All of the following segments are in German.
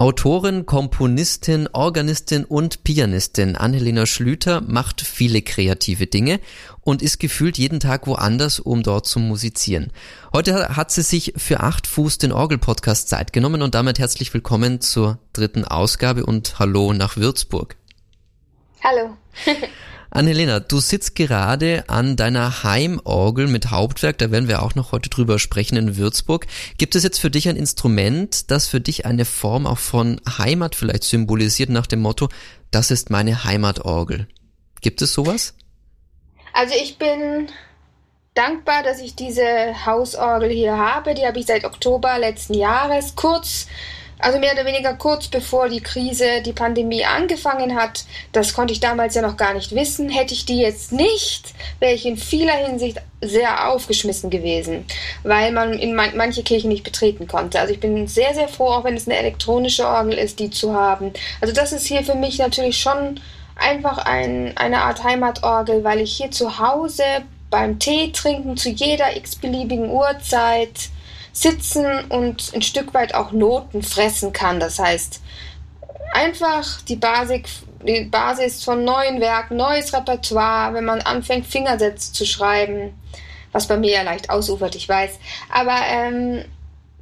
Autorin, Komponistin, Organistin und Pianistin Annelena Schlüter macht viele kreative Dinge und ist gefühlt jeden Tag woanders, um dort zu musizieren. Heute hat sie sich für acht Fuß den Orgel-Podcast Zeit genommen und damit herzlich willkommen zur dritten Ausgabe und Hallo nach Würzburg. Hallo. Annelena, du sitzt gerade an deiner Heimorgel mit Hauptwerk, da werden wir auch noch heute drüber sprechen in Würzburg. Gibt es jetzt für dich ein Instrument, das für dich eine Form auch von Heimat vielleicht symbolisiert nach dem Motto, das ist meine Heimatorgel? Gibt es sowas? Also ich bin dankbar, dass ich diese Hausorgel hier habe. Die habe ich seit Oktober letzten Jahres, kurz also mehr oder weniger kurz bevor die Krise, die Pandemie angefangen hat. Das konnte ich damals ja noch gar nicht wissen. Hätte ich die jetzt nicht, wäre ich in vieler Hinsicht sehr aufgeschmissen gewesen, weil man in man manche Kirchen nicht betreten konnte. Also ich bin sehr, sehr froh, auch wenn es eine elektronische Orgel ist, die zu haben. Also das ist hier für mich natürlich schon einfach ein, eine Art Heimatorgel, weil ich hier zu Hause beim Tee trinken zu jeder x-beliebigen Uhrzeit sitzen und ein Stück weit auch Noten fressen kann. Das heißt, einfach die, Basic, die Basis von neuen Werken, neues Repertoire, wenn man anfängt, Fingersätze zu schreiben, was bei mir ja leicht ausufert, ich weiß. Aber ähm,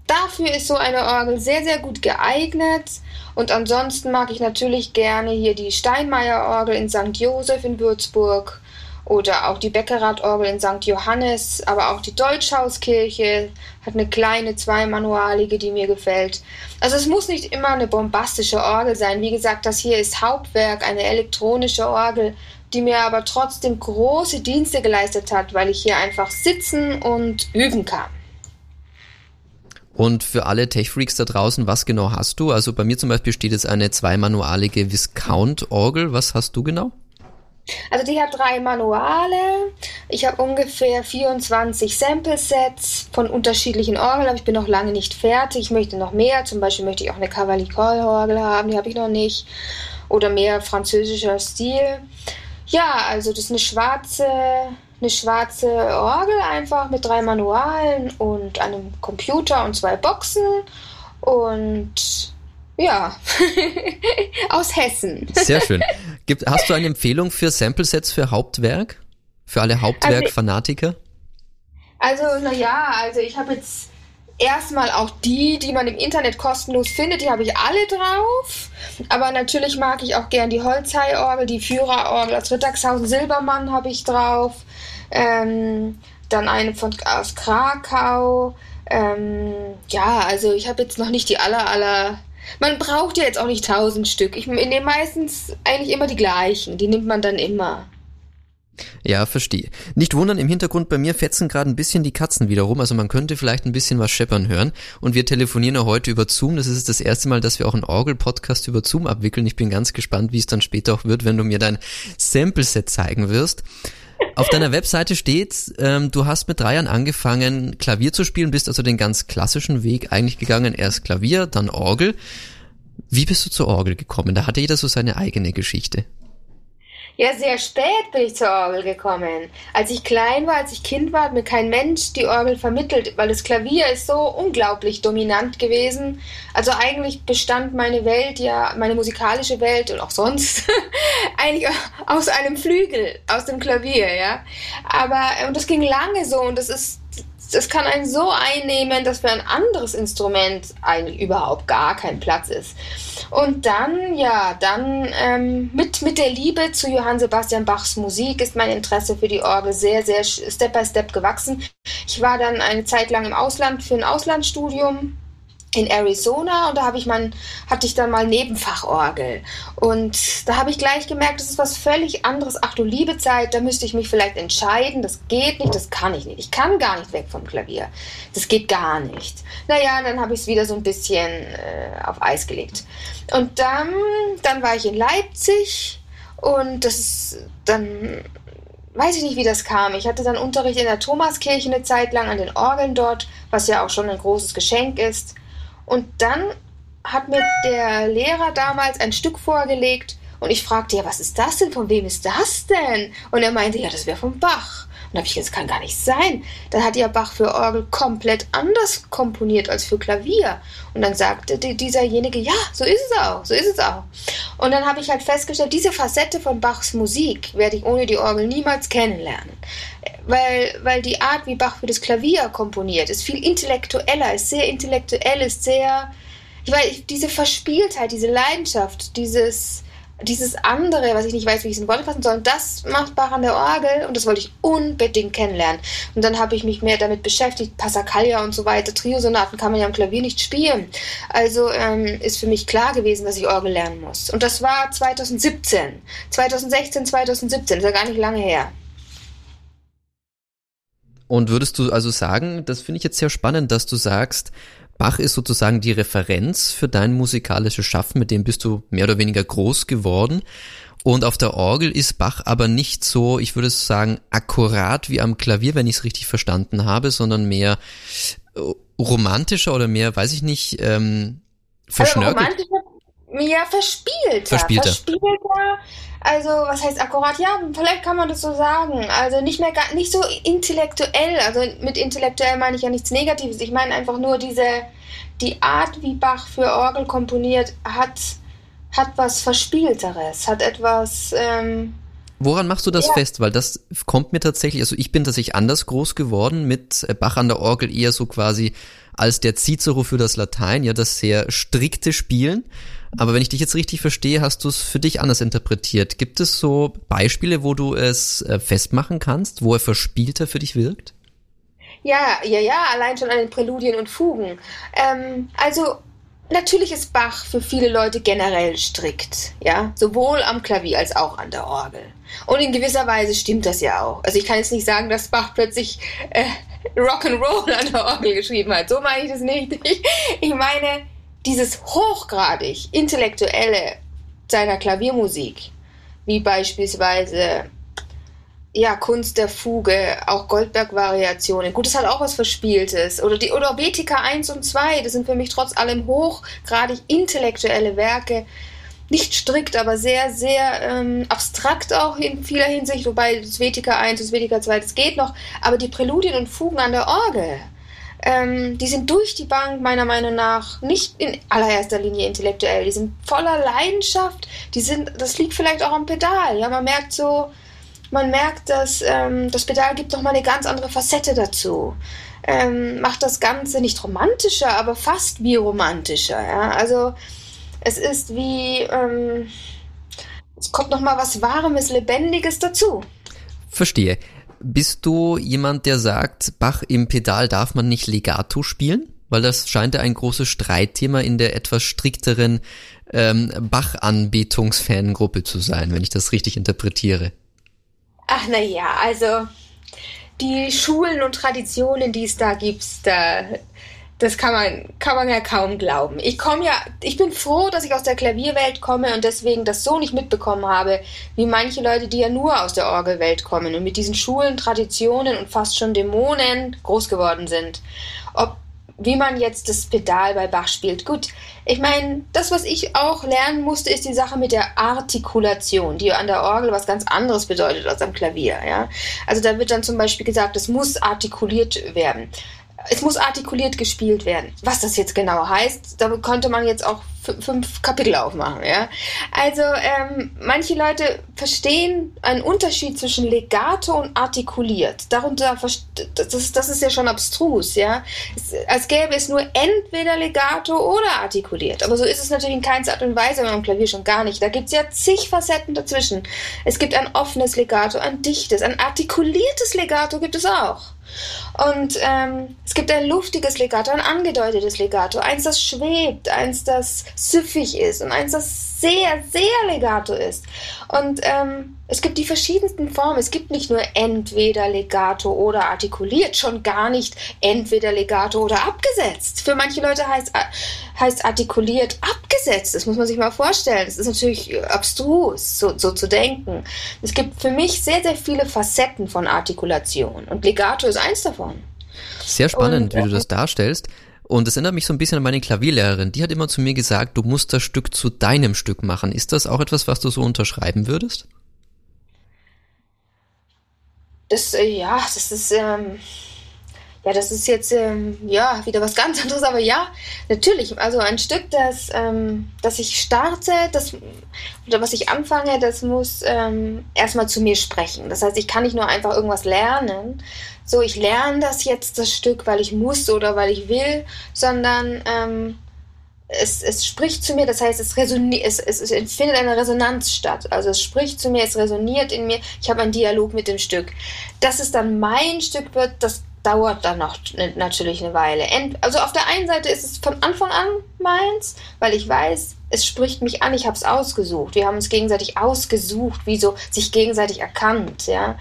dafür ist so eine Orgel sehr, sehr gut geeignet. Und ansonsten mag ich natürlich gerne hier die Steinmeier-Orgel in St. Joseph in Würzburg oder auch die Beckerath-Orgel in St. Johannes, aber auch die Deutschhauskirche hat eine kleine zweimanualige, die mir gefällt. Also es muss nicht immer eine bombastische Orgel sein. Wie gesagt, das hier ist Hauptwerk, eine elektronische Orgel, die mir aber trotzdem große Dienste geleistet hat, weil ich hier einfach sitzen und üben kann. Und für alle Tech-Freaks da draußen, was genau hast du? Also bei mir zum Beispiel steht jetzt eine zweimanualige Viscount-Orgel. Was hast du genau? Also die hat drei Manuale. Ich habe ungefähr 24 Sample-Sets von unterschiedlichen Orgeln, aber ich bin noch lange nicht fertig. Ich möchte noch mehr. Zum Beispiel möchte ich auch eine Cavalicol-Orgel haben, die habe ich noch nicht. Oder mehr französischer Stil. Ja, also das ist eine schwarze, eine schwarze Orgel einfach mit drei Manualen und einem Computer und zwei Boxen. Und ja, aus Hessen. Sehr schön. Gibt, hast du eine Empfehlung für Samplesets für Hauptwerk? Für alle Hauptwerk-Fanatiker? Also, naja, also ich habe jetzt erstmal auch die, die man im Internet kostenlos findet, die habe ich alle drauf. Aber natürlich mag ich auch gern die Holzhai-Orgel, die Führerorgel aus Rittershausen Silbermann habe ich drauf. Ähm, dann eine von, aus Krakau. Ähm, ja, also ich habe jetzt noch nicht die aller, aller man braucht ja jetzt auch nicht tausend Stück. Ich nehme meistens eigentlich immer die gleichen. Die nimmt man dann immer. Ja, verstehe. Nicht wundern, im Hintergrund bei mir fetzen gerade ein bisschen die Katzen wieder rum, also man könnte vielleicht ein bisschen was scheppern hören. Und wir telefonieren ja heute über Zoom. Das ist das erste Mal, dass wir auch einen Orgel-Podcast über Zoom abwickeln. Ich bin ganz gespannt, wie es dann später auch wird, wenn du mir dein Sample-Set zeigen wirst. Auf deiner Webseite steht, ähm, du hast mit drei Jahren angefangen, Klavier zu spielen, bist also den ganz klassischen Weg eigentlich gegangen. Erst Klavier, dann Orgel. Wie bist du zur Orgel gekommen? Da hatte jeder so seine eigene Geschichte. Ja, sehr spät bin ich zur Orgel gekommen. Als ich klein war, als ich Kind war, hat mir kein Mensch die Orgel vermittelt, weil das Klavier ist so unglaublich dominant gewesen. Also eigentlich bestand meine Welt ja, meine musikalische Welt und auch sonst eigentlich aus einem Flügel, aus dem Klavier, ja. Aber, und das ging lange so und das ist das kann einen so einnehmen, dass für ein anderes Instrument eigentlich überhaupt gar kein Platz ist. Und dann, ja, dann ähm, mit, mit der Liebe zu Johann Sebastian Bachs Musik ist mein Interesse für die Orgel sehr, sehr Step by Step gewachsen. Ich war dann eine Zeit lang im Ausland für ein Auslandsstudium in Arizona und da habe ich mein, hatte ich dann mal Nebenfachorgel. Und da habe ich gleich gemerkt, das ist was völlig anderes. Ach du liebe Zeit, da müsste ich mich vielleicht entscheiden. Das geht nicht, das kann ich nicht. Ich kann gar nicht weg vom Klavier. Das geht gar nicht. Naja, dann habe ich es wieder so ein bisschen äh, auf Eis gelegt. Und dann, dann war ich in Leipzig und das ist dann weiß ich nicht, wie das kam. Ich hatte dann Unterricht in der Thomaskirche eine Zeit lang an den Orgeln dort, was ja auch schon ein großes Geschenk ist. Und dann hat mir der Lehrer damals ein Stück vorgelegt und ich fragte, ja, was ist das denn? Von wem ist das denn? Und er meinte, ja, das wäre vom Bach. Und dann habe ich gesagt, das kann gar nicht sein. Dann hat ja Bach für Orgel komplett anders komponiert als für Klavier. Und dann sagte dieserjenige, ja, so ist es auch, so ist es auch. Und dann habe ich halt festgestellt, diese Facette von Bachs Musik werde ich ohne die Orgel niemals kennenlernen. Weil, weil die Art, wie Bach für das Klavier komponiert, ist viel intellektueller, ist sehr intellektuell, ist sehr, ich weiß, diese Verspieltheit, diese Leidenschaft, dieses, dieses andere, was ich nicht weiß, wie ich es in Worte fassen soll, das macht Bach an der Orgel und das wollte ich unbedingt kennenlernen. Und dann habe ich mich mehr damit beschäftigt, Passacaglia und so weiter, Triosonaten kann man ja am Klavier nicht spielen. Also ähm, ist für mich klar gewesen, dass ich Orgel lernen muss. Und das war 2017. 2016, 2017, ist ja gar nicht lange her. Und würdest du also sagen, das finde ich jetzt sehr spannend, dass du sagst, Bach ist sozusagen die Referenz für dein musikalisches Schaffen, mit dem bist du mehr oder weniger groß geworden. Und auf der Orgel ist Bach aber nicht so, ich würde sagen, akkurat wie am Klavier, wenn ich es richtig verstanden habe, sondern mehr äh, romantischer oder mehr, weiß ich nicht, ähm, verschnörkelt. Also romantischer, ja, verspielter. Verspielter. Verspielter also, was heißt akkurat? Ja, vielleicht kann man das so sagen. Also nicht mehr nicht so intellektuell. Also mit intellektuell meine ich ja nichts Negatives. Ich meine einfach nur diese die Art, wie Bach für Orgel komponiert, hat hat was Verspielteres, hat etwas. Ähm, Woran machst du das ja. fest? Weil das kommt mir tatsächlich, also ich bin tatsächlich anders groß geworden mit Bach an der Orgel eher so quasi als der Cicero für das Latein, ja, das sehr strikte Spielen. Aber wenn ich dich jetzt richtig verstehe, hast du es für dich anders interpretiert. Gibt es so Beispiele, wo du es äh, festmachen kannst, wo er verspielter für dich wirkt? Ja, ja, ja, allein schon an den Präludien und Fugen. Ähm, also natürlich ist Bach für viele Leute generell strikt, ja, sowohl am Klavier als auch an der Orgel. Und in gewisser Weise stimmt das ja auch. Also ich kann jetzt nicht sagen, dass Bach plötzlich äh, Rock'n'Roll an der Orgel geschrieben hat. So meine ich das nicht. Ich, ich meine, dieses hochgradig intellektuelle seiner Klaviermusik, wie beispielsweise ja, Kunst der Fuge, auch Goldberg-Variationen. Gut, das hat auch was Verspieltes. Oder die oder Betica 1 und 2, das sind für mich trotz allem hochgradig intellektuelle Werke. Nicht strikt, aber sehr, sehr ähm, abstrakt auch in vieler Hinsicht, wobei das Vetica 1 und das Vetica 2, das geht noch. Aber die Präludien und Fugen an der Orgel, ähm, die sind durch die Bank meiner Meinung nach nicht in allererster Linie intellektuell. Die sind voller Leidenschaft. Die sind, das liegt vielleicht auch am Pedal. Ja, man merkt so, man merkt, dass ähm, das Pedal gibt noch mal eine ganz andere Facette dazu. Ähm, macht das Ganze nicht romantischer, aber fast wie romantischer. Ja? Also es ist wie, ähm, es kommt noch mal was Warmes, Lebendiges dazu. Verstehe. Bist du jemand, der sagt, Bach im Pedal darf man nicht legato spielen? Weil das scheint ja ein großes Streitthema in der etwas strikteren ähm, Bach-Anbetungsfangruppe zu sein, wenn ich das richtig interpretiere. Ach na ja, also die Schulen und Traditionen, die es da gibt, da, das kann man, kann man ja kaum glauben. Ich komme ja, ich bin froh, dass ich aus der Klavierwelt komme und deswegen das so nicht mitbekommen habe, wie manche Leute, die ja nur aus der Orgelwelt kommen und mit diesen Schulen, Traditionen und fast schon Dämonen groß geworden sind. Ob wie man jetzt das Pedal bei Bach spielt. Gut, ich meine, das, was ich auch lernen musste, ist die Sache mit der Artikulation, die an der Orgel was ganz anderes bedeutet als am Klavier. Ja? Also da wird dann zum Beispiel gesagt, es muss artikuliert werden es muss artikuliert gespielt werden. Was das jetzt genau heißt, da konnte man jetzt auch fünf Kapitel aufmachen. Ja? Also ähm, manche Leute verstehen einen Unterschied zwischen Legato und artikuliert. Darunter das das ist ja schon abstrus, ja. Es, als gäbe es nur entweder Legato oder artikuliert. Aber so ist es natürlich in keiner Art und Weise am Klavier schon gar nicht. Da gibt es ja zig Facetten dazwischen. Es gibt ein offenes Legato, ein dichtes, ein artikuliertes Legato gibt es auch. Und ähm, es gibt ein luftiges Legato, ein angedeutetes Legato, eins, das schwebt, eins, das süffig ist und eins, das sehr, sehr legato ist. Und ähm, es gibt die verschiedensten Formen. Es gibt nicht nur entweder legato oder artikuliert, schon gar nicht entweder legato oder abgesetzt. Für manche Leute heißt, heißt artikuliert abgesetzt. Das muss man sich mal vorstellen. Das ist natürlich abstrus, so, so zu denken. Es gibt für mich sehr, sehr viele Facetten von Artikulation und legato ist eins davon. Sehr spannend, und, wie du das darstellst. Und das erinnert mich so ein bisschen an meine Klavierlehrerin. Die hat immer zu mir gesagt, du musst das Stück zu deinem Stück machen. Ist das auch etwas, was du so unterschreiben würdest? das, äh, ja, das ist, ähm, ja, das ist jetzt ähm, ja wieder was ganz anderes, aber ja, natürlich. Also ein Stück, das, ähm, das ich starte, das oder was ich anfange, das muss ähm, erstmal zu mir sprechen. Das heißt, ich kann nicht nur einfach irgendwas lernen, so ich lerne das jetzt das Stück, weil ich muss oder weil ich will, sondern ähm, es, es spricht zu mir, das heißt, es, resoniert, es, es, es findet eine Resonanz statt. Also es spricht zu mir, es resoniert in mir, ich habe einen Dialog mit dem Stück. Dass es dann mein Stück wird, das dauert dann noch natürlich eine Weile. Also auf der einen Seite ist es von Anfang an meins, weil ich weiß, es spricht mich an, ich habe es ausgesucht. Wir haben uns gegenseitig ausgesucht, wie so sich gegenseitig erkannt, ja.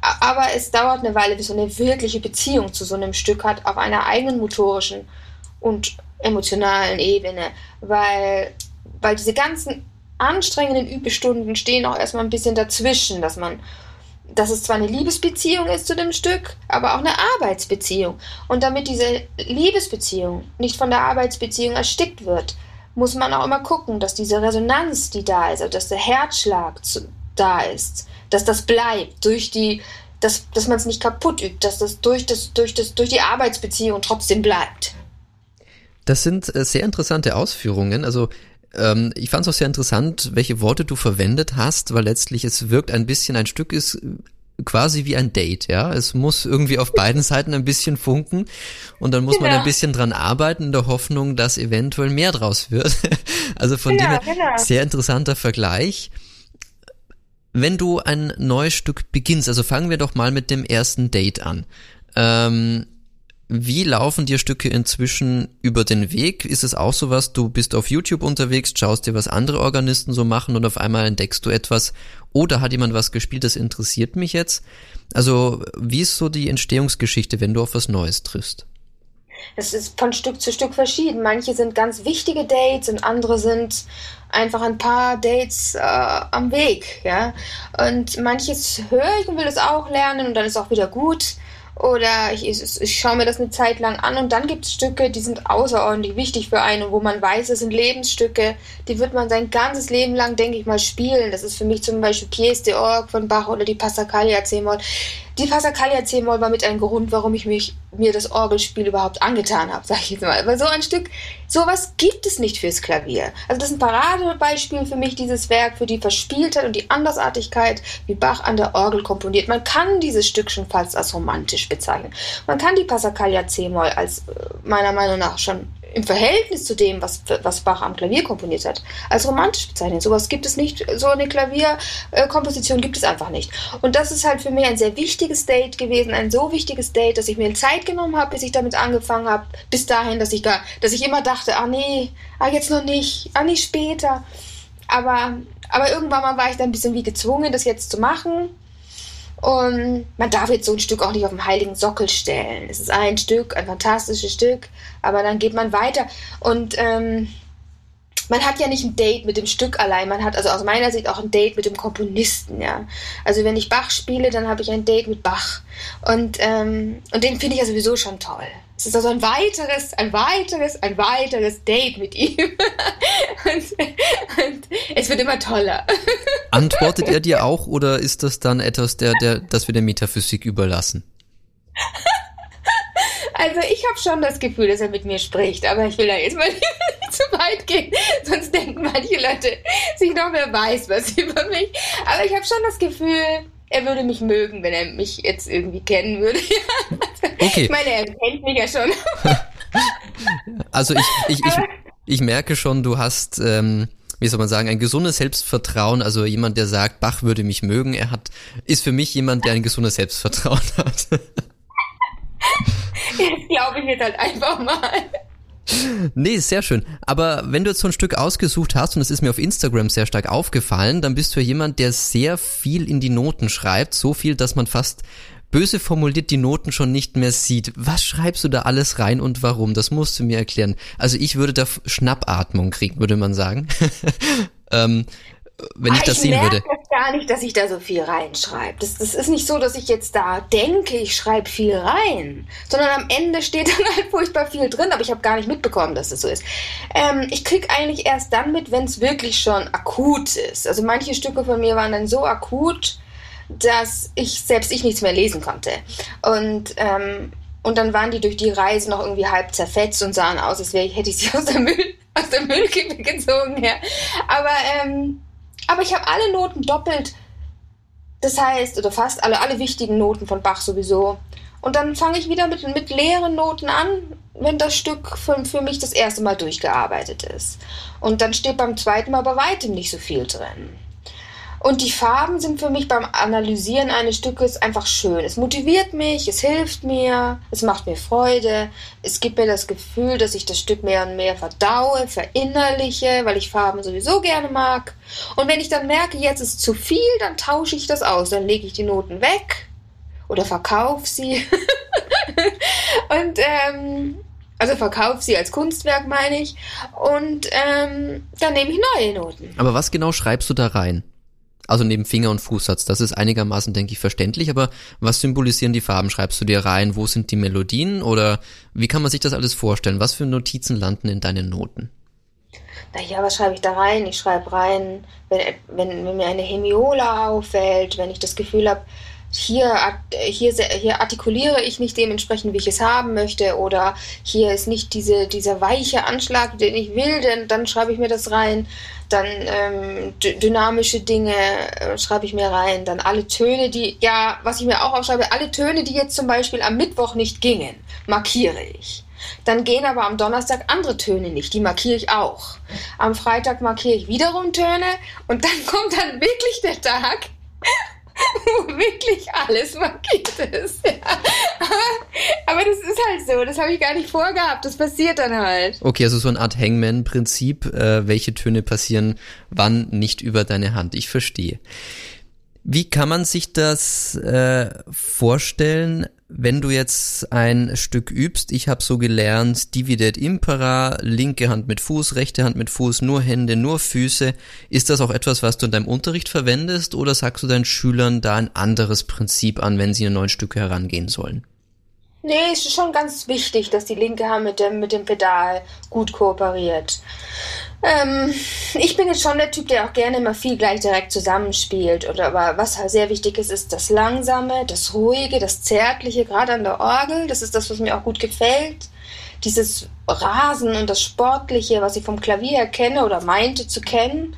Aber es dauert eine Weile, bis man eine wirkliche Beziehung zu so einem Stück hat, auf einer eigenen motorischen und emotionalen Ebene, weil, weil diese ganzen anstrengenden Übestunden stehen auch erstmal ein bisschen dazwischen, dass man dass es zwar eine Liebesbeziehung ist zu dem Stück, aber auch eine Arbeitsbeziehung. Und damit diese Liebesbeziehung nicht von der Arbeitsbeziehung erstickt wird, muss man auch immer gucken, dass diese Resonanz, die da ist, also dass der Herzschlag zu, da ist, dass das bleibt durch die, dass, dass man es nicht kaputt übt, dass das durch, das durch das durch die Arbeitsbeziehung trotzdem bleibt. Das sind äh, sehr interessante Ausführungen. Also ähm, ich fand es auch sehr interessant, welche Worte du verwendet hast, weil letztlich es wirkt ein bisschen, ein Stück ist quasi wie ein Date, ja. Es muss irgendwie auf beiden Seiten ein bisschen funken und dann muss genau. man ein bisschen dran arbeiten in der Hoffnung, dass eventuell mehr draus wird. Also von genau, dem genau. sehr interessanter Vergleich. Wenn du ein neues Stück beginnst, also fangen wir doch mal mit dem ersten Date an. Ähm, wie laufen dir Stücke inzwischen über den Weg? Ist es auch so was, du bist auf YouTube unterwegs, schaust dir, was andere Organisten so machen und auf einmal entdeckst du etwas oder hat jemand was gespielt, das interessiert mich jetzt? Also, wie ist so die Entstehungsgeschichte, wenn du auf was Neues triffst? Es ist von Stück zu Stück verschieden. Manche sind ganz wichtige Dates und andere sind einfach ein paar Dates äh, am Weg, ja. Und manches höre ich und will es auch lernen und dann ist auch wieder gut. Oder ich, ich, ich schaue mir das eine Zeit lang an und dann gibt es Stücke, die sind außerordentlich wichtig für einen, wo man weiß, es sind Lebensstücke, die wird man sein ganzes Leben lang, denke ich mal, spielen. Das ist für mich zum Beispiel Pièce de Orgue von Bach oder die Passacaglia C-Moll. Die Passacaglia C-Moll war mit ein Grund, warum ich mich, mir das Orgelspiel überhaupt angetan habe, sage ich jetzt mal. Weil so ein Stück, sowas gibt es nicht fürs Klavier. Also das ist ein Paradebeispiel für mich, dieses Werk, für die Verspieltheit und die Andersartigkeit, wie Bach an der Orgel komponiert. Man kann dieses Stück schon fast als romantisch bezeichnen. Man kann die Passacaglia C-Moll als äh, meiner Meinung nach schon im Verhältnis zu dem, was, was Bach am Klavier komponiert hat, als romantisch bezeichnen. Sowas gibt es nicht, so eine Klavierkomposition gibt es einfach nicht. Und das ist halt für mich ein sehr wichtiges Date gewesen, ein so wichtiges Date, dass ich mir Zeit genommen habe, bis ich damit angefangen habe, bis dahin, dass ich gar, dass ich immer dachte, ah nee, ah jetzt noch nicht, ah nicht später. Aber, aber irgendwann mal war ich dann ein bisschen wie gezwungen, das jetzt zu machen. Und man darf jetzt so ein Stück auch nicht auf dem heiligen Sockel stellen. Es ist ein Stück, ein fantastisches Stück, aber dann geht man weiter. Und ähm, man hat ja nicht ein Date mit dem Stück allein, man hat also aus meiner Sicht auch ein Date mit dem Komponisten, ja. Also wenn ich Bach spiele, dann habe ich ein Date mit Bach. Und, ähm, und den finde ich ja sowieso schon toll. Es ist also ein weiteres, ein weiteres, ein weiteres Date mit ihm. und, und, es wird immer toller. Antwortet er dir auch oder ist das dann etwas, der, der, das wir der Metaphysik überlassen? Also ich habe schon das Gefühl, dass er mit mir spricht, aber ich will da jetzt mal nicht zu weit gehen, sonst denken manche Leute sich noch mehr weiß was über mich. Aber ich habe schon das Gefühl, er würde mich mögen, wenn er mich jetzt irgendwie kennen würde. okay. Ich meine, er kennt mich ja schon. also ich, ich, ich, ich merke schon, du hast, ähm, wie soll man sagen, ein gesundes Selbstvertrauen. Also jemand, der sagt, Bach würde mich mögen, er hat, ist für mich jemand, der ein gesundes Selbstvertrauen hat. Jetzt glaube ich jetzt halt einfach mal. Nee, sehr schön. Aber wenn du jetzt so ein Stück ausgesucht hast, und es ist mir auf Instagram sehr stark aufgefallen, dann bist du ja jemand, der sehr viel in die Noten schreibt. So viel, dass man fast böse formuliert die Noten schon nicht mehr sieht. Was schreibst du da alles rein und warum? Das musst du mir erklären. Also ich würde da Schnappatmung kriegen, würde man sagen. ähm, wenn ich ah, das ich sehen würde. Das gar nicht, dass ich da so viel reinschreibe. Das, das ist nicht so, dass ich jetzt da denke, ich schreibe viel rein, sondern am Ende steht dann halt furchtbar viel drin, aber ich habe gar nicht mitbekommen, dass das so ist. Ähm, ich kriege eigentlich erst dann mit, wenn es wirklich schon akut ist. Also manche Stücke von mir waren dann so akut, dass ich selbst ich nichts mehr lesen konnte. Und ähm, und dann waren die durch die Reise noch irgendwie halb zerfetzt und sahen aus, als wäre ich, hätte ich sie aus der Müll, aus der Müllkippe gezogen. Ja. Aber, ähm, aber ich habe alle Noten doppelt. Das heißt, oder fast alle, alle wichtigen Noten von Bach sowieso. Und dann fange ich wieder mit, mit leeren Noten an, wenn das Stück für, für mich das erste Mal durchgearbeitet ist. Und dann steht beim zweiten Mal bei weitem nicht so viel drin. Und die Farben sind für mich beim Analysieren eines Stückes einfach schön. Es motiviert mich, es hilft mir, es macht mir Freude, es gibt mir das Gefühl, dass ich das Stück mehr und mehr verdaue, verinnerliche, weil ich Farben sowieso gerne mag. Und wenn ich dann merke, jetzt ist zu viel, dann tausche ich das aus, dann lege ich die Noten weg oder verkaufe sie. und ähm, also verkaufe sie als Kunstwerk, meine ich. Und ähm, dann nehme ich neue Noten. Aber was genau schreibst du da rein? Also neben Finger- und Fußsatz, das ist einigermaßen, denke ich, verständlich, aber was symbolisieren die Farben? Schreibst du dir rein, wo sind die Melodien oder wie kann man sich das alles vorstellen? Was für Notizen landen in deinen Noten? Naja, was schreibe ich da rein? Ich schreibe rein, wenn, wenn, wenn mir eine Hemiola auffällt, wenn ich das Gefühl habe, hier, hier, hier artikuliere ich nicht dementsprechend, wie ich es haben möchte, oder hier ist nicht diese, dieser weiche Anschlag, den ich will, denn dann schreibe ich mir das rein. Dann ähm, dynamische Dinge äh, schreibe ich mir rein. Dann alle Töne, die, ja, was ich mir auch aufschreibe, alle Töne, die jetzt zum Beispiel am Mittwoch nicht gingen, markiere ich. Dann gehen aber am Donnerstag andere Töne nicht, die markiere ich auch. Am Freitag markiere ich wiederum Töne und dann kommt dann wirklich der Tag, wirklich alles markiert ist. Ja. Aber, aber, das ist halt so, das habe ich gar nicht vorgehabt, das passiert dann halt. Okay, also so eine Art Hangman-Prinzip, äh, welche Töne passieren wann nicht über deine Hand. Ich verstehe. Wie kann man sich das äh, vorstellen? Wenn du jetzt ein Stück übst, ich habe so gelernt, Dividet Impera, linke Hand mit Fuß, rechte Hand mit Fuß, nur Hände, nur Füße, ist das auch etwas, was du in deinem Unterricht verwendest oder sagst du deinen Schülern da ein anderes Prinzip an, wenn sie an neuen Stücke herangehen sollen? Nee, ist schon ganz wichtig, dass die linke Hand mit dem, mit dem Pedal gut kooperiert. Ähm, ich bin jetzt schon der Typ, der auch gerne immer viel gleich direkt zusammenspielt. Oder, aber was halt sehr wichtig ist, ist das Langsame, das Ruhige, das Zärtliche, gerade an der Orgel. Das ist das, was mir auch gut gefällt. Dieses Rasen und das Sportliche, was ich vom Klavier her kenne oder meinte zu kennen,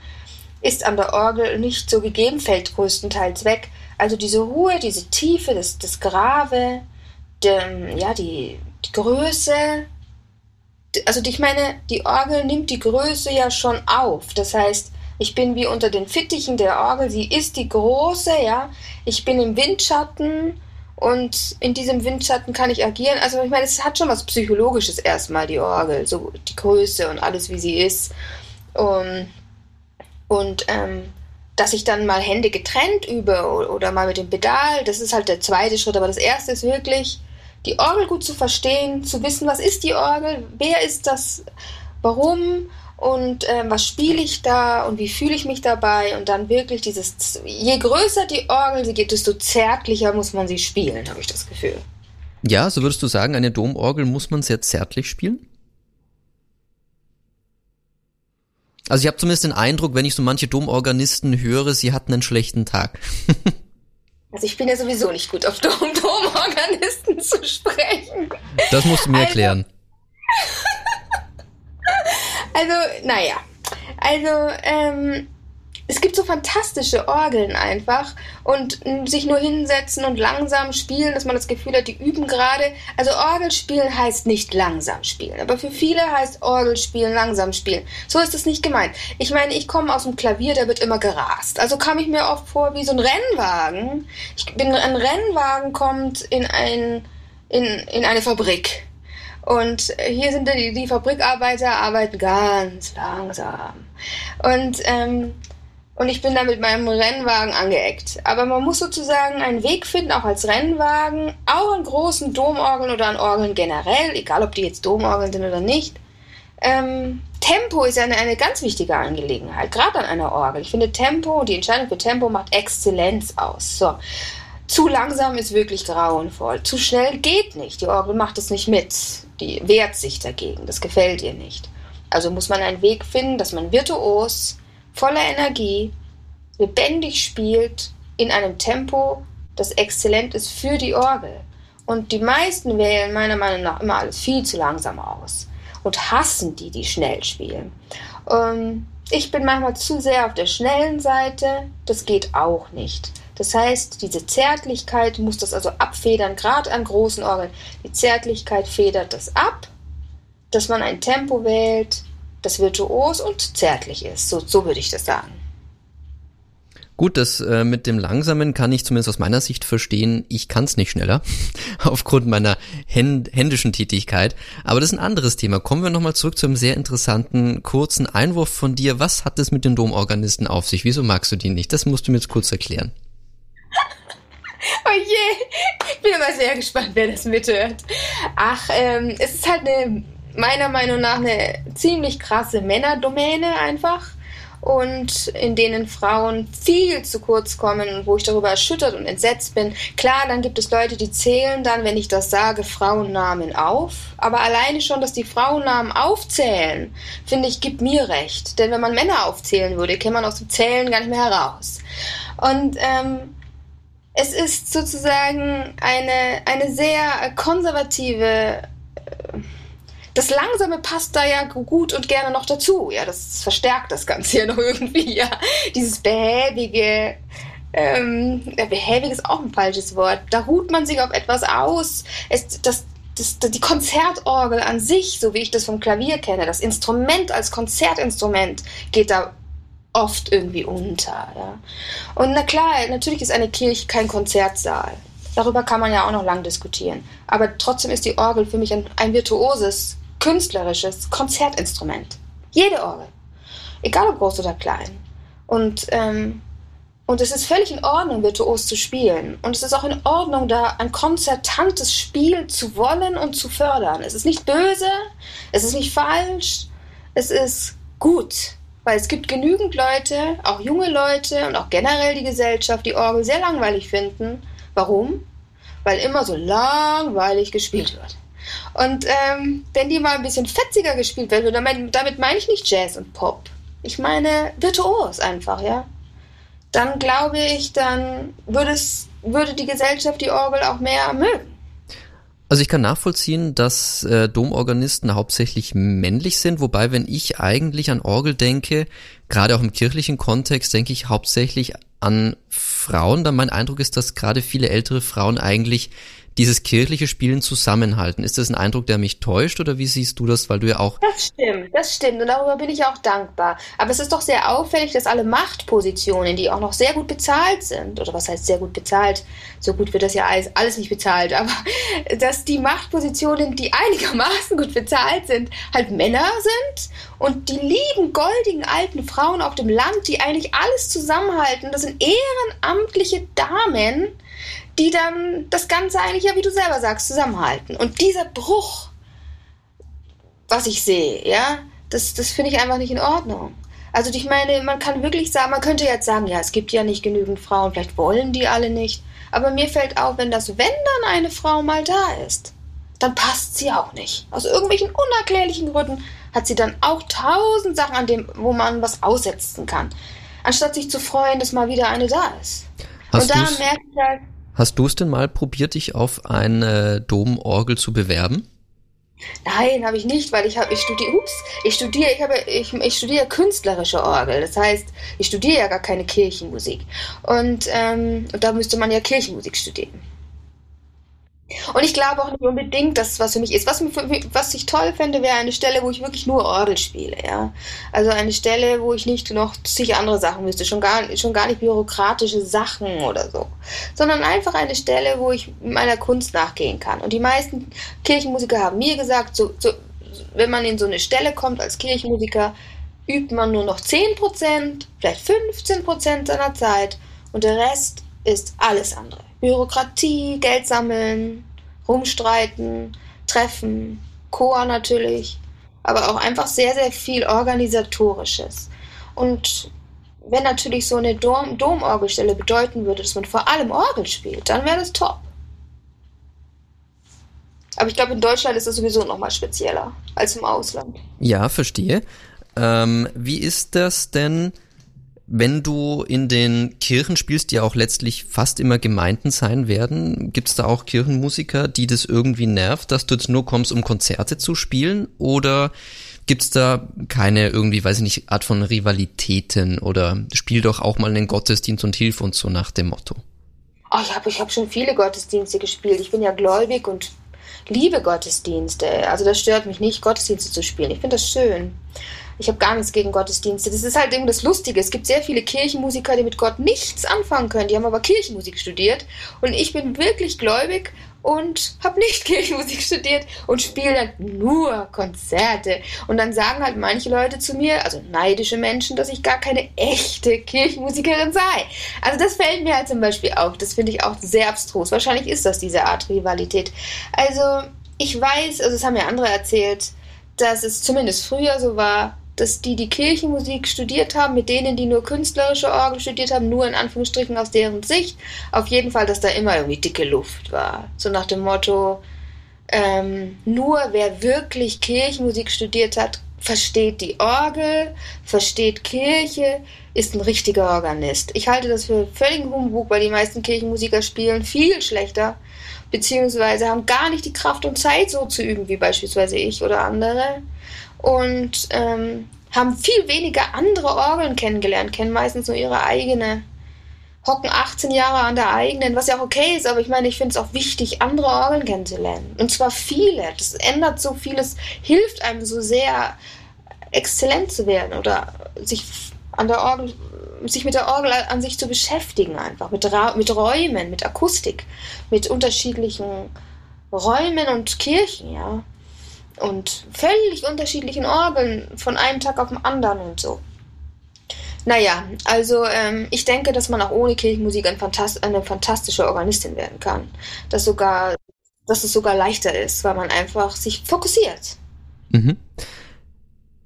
ist an der Orgel nicht so gegeben, fällt größtenteils weg. Also diese Ruhe, diese Tiefe, das, das Grave, die, ja, die, die Größe, also ich meine, die Orgel nimmt die Größe ja schon auf. Das heißt, ich bin wie unter den Fittichen der Orgel, sie ist die große, ja. Ich bin im Windschatten und in diesem Windschatten kann ich agieren. Also ich meine, es hat schon was Psychologisches erstmal, die Orgel, so die Größe und alles, wie sie ist. Und, und ähm, dass ich dann mal Hände getrennt übe oder mal mit dem Pedal, das ist halt der zweite Schritt. Aber das erste ist wirklich, die Orgel gut zu verstehen, zu wissen, was ist die Orgel, wer ist das, warum und äh, was spiele ich da und wie fühle ich mich dabei und dann wirklich dieses, je größer die Orgel sie geht, desto zärtlicher muss man sie spielen, habe ich das Gefühl. Ja, so würdest du sagen, eine Domorgel muss man sehr zärtlich spielen? Also ich habe zumindest den Eindruck, wenn ich so manche Domorganisten höre, sie hatten einen schlechten Tag. Also ich bin ja sowieso nicht gut auf Domorganisten zu sprechen. Das musst du mir also, erklären. Also, naja. Also, ähm, es gibt so fantastische Orgeln einfach und sich nur hinsetzen und langsam spielen, dass man das Gefühl hat, die üben gerade. Also Orgelspielen heißt nicht langsam spielen, aber für viele heißt Orgelspielen langsam spielen. So ist es nicht gemeint. Ich meine, ich komme aus dem Klavier, der wird immer gerast. Also kam ich mir oft vor wie so ein Rennwagen. Ich bin ein Rennwagen kommt in ein in, in eine Fabrik. Und hier sind die, die Fabrikarbeiter arbeiten ganz langsam. Und ähm, und ich bin da mit meinem Rennwagen angeeckt. Aber man muss sozusagen einen Weg finden, auch als Rennwagen, auch an großen Domorgeln oder an Orgeln generell, egal ob die jetzt Domorgeln sind oder nicht. Ähm, Tempo ist eine, eine ganz wichtige Angelegenheit, gerade an einer Orgel. Ich finde Tempo, die Entscheidung für Tempo macht Exzellenz aus. So. Zu langsam ist wirklich grauenvoll. Zu schnell geht nicht. Die Orgel macht es nicht mit. Die wehrt sich dagegen. Das gefällt ihr nicht. Also muss man einen Weg finden, dass man virtuos voller Energie, lebendig spielt in einem Tempo, das exzellent ist für die Orgel. Und die meisten wählen meiner Meinung nach immer alles viel zu langsam aus und hassen die, die schnell spielen. Ähm, ich bin manchmal zu sehr auf der schnellen Seite, das geht auch nicht. Das heißt, diese Zärtlichkeit muss das also abfedern, gerade an großen Orgeln. Die Zärtlichkeit federt das ab, dass man ein Tempo wählt, das virtuos und zärtlich ist. So, so würde ich das sagen. Gut, das äh, mit dem Langsamen kann ich zumindest aus meiner Sicht verstehen. Ich kann es nicht schneller, aufgrund meiner händ händischen Tätigkeit. Aber das ist ein anderes Thema. Kommen wir nochmal zurück zu einem sehr interessanten, kurzen Einwurf von dir. Was hat es mit den Domorganisten auf sich? Wieso magst du die nicht? Das musst du mir jetzt kurz erklären. Oh je, ich bin immer sehr gespannt, wer das mithört. Ach, ähm, es ist halt eine, meiner Meinung nach eine ziemlich krasse Männerdomäne einfach und in denen Frauen viel zu kurz kommen wo ich darüber erschüttert und entsetzt bin. Klar, dann gibt es Leute, die zählen dann, wenn ich das sage, Frauennamen auf. Aber alleine schon, dass die Frauennamen aufzählen, finde ich, gibt mir recht. Denn wenn man Männer aufzählen würde, käme man aus dem Zählen gar nicht mehr heraus. Und ähm, es ist sozusagen eine, eine sehr konservative das Langsame passt da ja gut und gerne noch dazu. Ja, das verstärkt das Ganze ja noch irgendwie. Ja, dieses behäbige, ähm, ja, behäbig ist auch ein falsches Wort. Da ruht man sich auf etwas aus. Es, das, das, die Konzertorgel an sich, so wie ich das vom Klavier kenne, das Instrument als Konzertinstrument geht da oft irgendwie unter. Ja. Und na klar, natürlich ist eine Kirche kein Konzertsaal. Darüber kann man ja auch noch lang diskutieren. Aber trotzdem ist die Orgel für mich ein, ein virtuoses künstlerisches Konzertinstrument. Jede Orgel. Egal ob groß oder klein. Und, ähm, und es ist völlig in Ordnung, virtuos zu spielen. Und es ist auch in Ordnung, da ein konzertantes Spiel zu wollen und zu fördern. Es ist nicht böse, es ist nicht falsch, es ist gut. Weil es gibt genügend Leute, auch junge Leute und auch generell die Gesellschaft, die Orgel sehr langweilig finden. Warum? Weil immer so langweilig gespielt wird. Und ähm, wenn die mal ein bisschen fetziger gespielt werden, damit, damit meine ich nicht Jazz und Pop. Ich meine virtuos einfach, ja. Dann glaube ich, dann würde es, würde die Gesellschaft die Orgel auch mehr mögen. Also ich kann nachvollziehen, dass äh, Domorganisten hauptsächlich männlich sind, wobei wenn ich eigentlich an Orgel denke, gerade auch im kirchlichen Kontext, denke ich hauptsächlich an Frauen. Da mein Eindruck ist, dass gerade viele ältere Frauen eigentlich dieses kirchliche Spielen zusammenhalten. Ist das ein Eindruck, der mich täuscht oder wie siehst du das, weil du ja auch... Das stimmt, das stimmt und darüber bin ich auch dankbar. Aber es ist doch sehr auffällig, dass alle Machtpositionen, die auch noch sehr gut bezahlt sind, oder was heißt sehr gut bezahlt, so gut wird das ja alles, alles nicht bezahlt, aber dass die Machtpositionen, die einigermaßen gut bezahlt sind, halt Männer sind und die lieben, goldigen alten Frauen auf dem Land, die eigentlich alles zusammenhalten, das sind ehrenamtliche Damen, die dann das Ganze eigentlich ja, wie du selber sagst, zusammenhalten. Und dieser Bruch, was ich sehe, ja, das, das finde ich einfach nicht in Ordnung. Also ich meine, man kann wirklich sagen, man könnte jetzt sagen, ja, es gibt ja nicht genügend Frauen, vielleicht wollen die alle nicht. Aber mir fällt auf, wenn das, wenn dann eine Frau mal da ist, dann passt sie auch nicht. Aus irgendwelchen unerklärlichen Gründen hat sie dann auch tausend Sachen, an dem, wo man was aussetzen kann. Anstatt sich zu freuen, dass mal wieder eine da ist. Hast Und da merke ich halt, Hast du es denn mal probiert, dich auf eine Domorgel zu bewerben? Nein, habe ich nicht, weil ich habe ich studiere ups, ich studiere ich habe ich, ich studiere künstlerische Orgel. Das heißt, ich studiere ja gar keine Kirchenmusik. Und ähm, da müsste man ja Kirchenmusik studieren. Und ich glaube auch nicht unbedingt, dass es was für mich ist. Was, was ich toll fände, wäre eine Stelle, wo ich wirklich nur Orgel spiele, ja. Also eine Stelle, wo ich nicht noch zig andere Sachen müsste, schon gar, schon gar nicht bürokratische Sachen oder so. Sondern einfach eine Stelle, wo ich meiner Kunst nachgehen kann. Und die meisten Kirchenmusiker haben mir gesagt, so, so, wenn man in so eine Stelle kommt als Kirchenmusiker, übt man nur noch 10%, vielleicht 15% seiner Zeit und der Rest ist alles andere. Bürokratie, Geld sammeln, rumstreiten, treffen, Chor natürlich, aber auch einfach sehr, sehr viel organisatorisches. Und wenn natürlich so eine Dom Domorgelstelle bedeuten würde, dass man vor allem Orgel spielt, dann wäre das top. Aber ich glaube, in Deutschland ist das sowieso noch mal spezieller als im Ausland. Ja, verstehe. Ähm, wie ist das denn? Wenn du in den Kirchen spielst, die auch letztlich fast immer Gemeinden sein werden, gibt es da auch Kirchenmusiker, die das irgendwie nervt, dass du jetzt nur kommst, um Konzerte zu spielen? Oder gibt's da keine irgendwie, weiß ich nicht, Art von Rivalitäten oder spiel doch auch mal einen Gottesdienst und hilf uns so nach dem Motto? Oh, ich habe ich hab schon viele Gottesdienste gespielt. Ich bin ja gläubig und liebe Gottesdienste. Also das stört mich nicht, Gottesdienste zu spielen. Ich finde das schön. Ich habe gar nichts gegen Gottesdienste. Das ist halt irgendwie das Lustige. Es gibt sehr viele Kirchenmusiker, die mit Gott nichts anfangen können. Die haben aber Kirchenmusik studiert. Und ich bin wirklich gläubig und habe nicht Kirchenmusik studiert und spiele dann nur Konzerte. Und dann sagen halt manche Leute zu mir, also neidische Menschen, dass ich gar keine echte Kirchenmusikerin sei. Also das fällt mir halt zum Beispiel auf. Das finde ich auch sehr abstrus. Wahrscheinlich ist das diese Art Rivalität. Also ich weiß, also es haben ja andere erzählt, dass es zumindest früher so war, dass die, die Kirchenmusik studiert haben, mit denen, die nur künstlerische Orgel studiert haben, nur in Anführungsstrichen aus deren Sicht, auf jeden Fall, dass da immer irgendwie dicke Luft war. So nach dem Motto, ähm, nur wer wirklich Kirchenmusik studiert hat, versteht die Orgel, versteht Kirche, ist ein richtiger Organist. Ich halte das für völligen Humbug, weil die meisten Kirchenmusiker spielen viel schlechter, beziehungsweise haben gar nicht die Kraft und Zeit so zu üben, wie beispielsweise ich oder andere und ähm, haben viel weniger andere Orgeln kennengelernt, kennen meistens nur ihre eigene, hocken 18 Jahre an der eigenen, was ja auch okay ist, aber ich meine, ich finde es auch wichtig, andere Orgeln kennenzulernen. Und zwar viele. Das ändert so vieles, hilft einem so sehr, exzellent zu werden oder sich an der Orgel, sich mit der Orgel an sich zu beschäftigen einfach, mit, Ra mit Räumen, mit Akustik, mit unterschiedlichen Räumen und Kirchen, ja und völlig unterschiedlichen Orgeln von einem Tag auf den anderen und so. Naja, also ähm, ich denke, dass man auch ohne Kirchenmusik ein Fantast eine fantastische Organistin werden kann. Dass sogar, dass es sogar leichter ist, weil man einfach sich fokussiert. Mhm.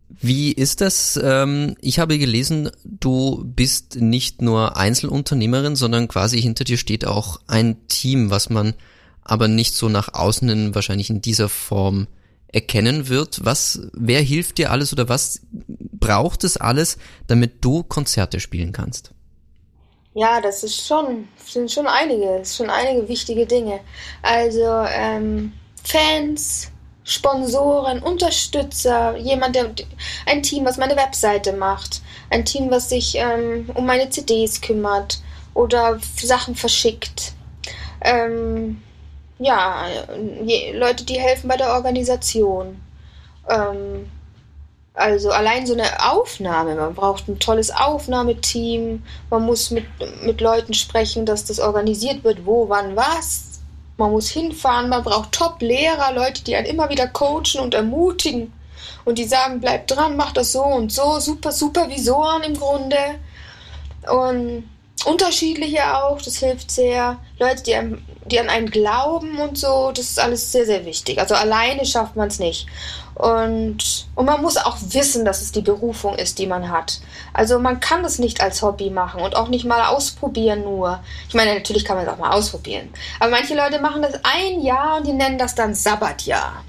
Wie ist das? Ähm, ich habe gelesen, du bist nicht nur Einzelunternehmerin, sondern quasi hinter dir steht auch ein Team, was man aber nicht so nach außen wahrscheinlich in dieser Form erkennen wird, was, wer hilft dir alles oder was braucht es alles, damit du Konzerte spielen kannst? Ja, das ist schon, sind schon einige, schon einige wichtige Dinge. Also ähm, Fans, Sponsoren, Unterstützer, jemand, der ein Team, was meine Webseite macht, ein Team, was sich ähm, um meine CDs kümmert oder Sachen verschickt. Ähm, ja, Leute, die helfen bei der Organisation. Ähm, also allein so eine Aufnahme, man braucht ein tolles Aufnahmeteam, man muss mit, mit Leuten sprechen, dass das organisiert wird, wo, wann, was. Man muss hinfahren, man braucht Top-Lehrer, Leute, die einen immer wieder coachen und ermutigen und die sagen, bleib dran, mach das so und so, super Supervisoren im Grunde. Und unterschiedliche auch, das hilft sehr. Leute, die, einem, die an einen glauben und so, das ist alles sehr, sehr wichtig. Also alleine schafft man es nicht. Und, und man muss auch wissen, dass es die Berufung ist, die man hat. Also man kann das nicht als Hobby machen und auch nicht mal ausprobieren nur. Ich meine, natürlich kann man es auch mal ausprobieren. Aber manche Leute machen das ein Jahr und die nennen das dann Sabbatjahr.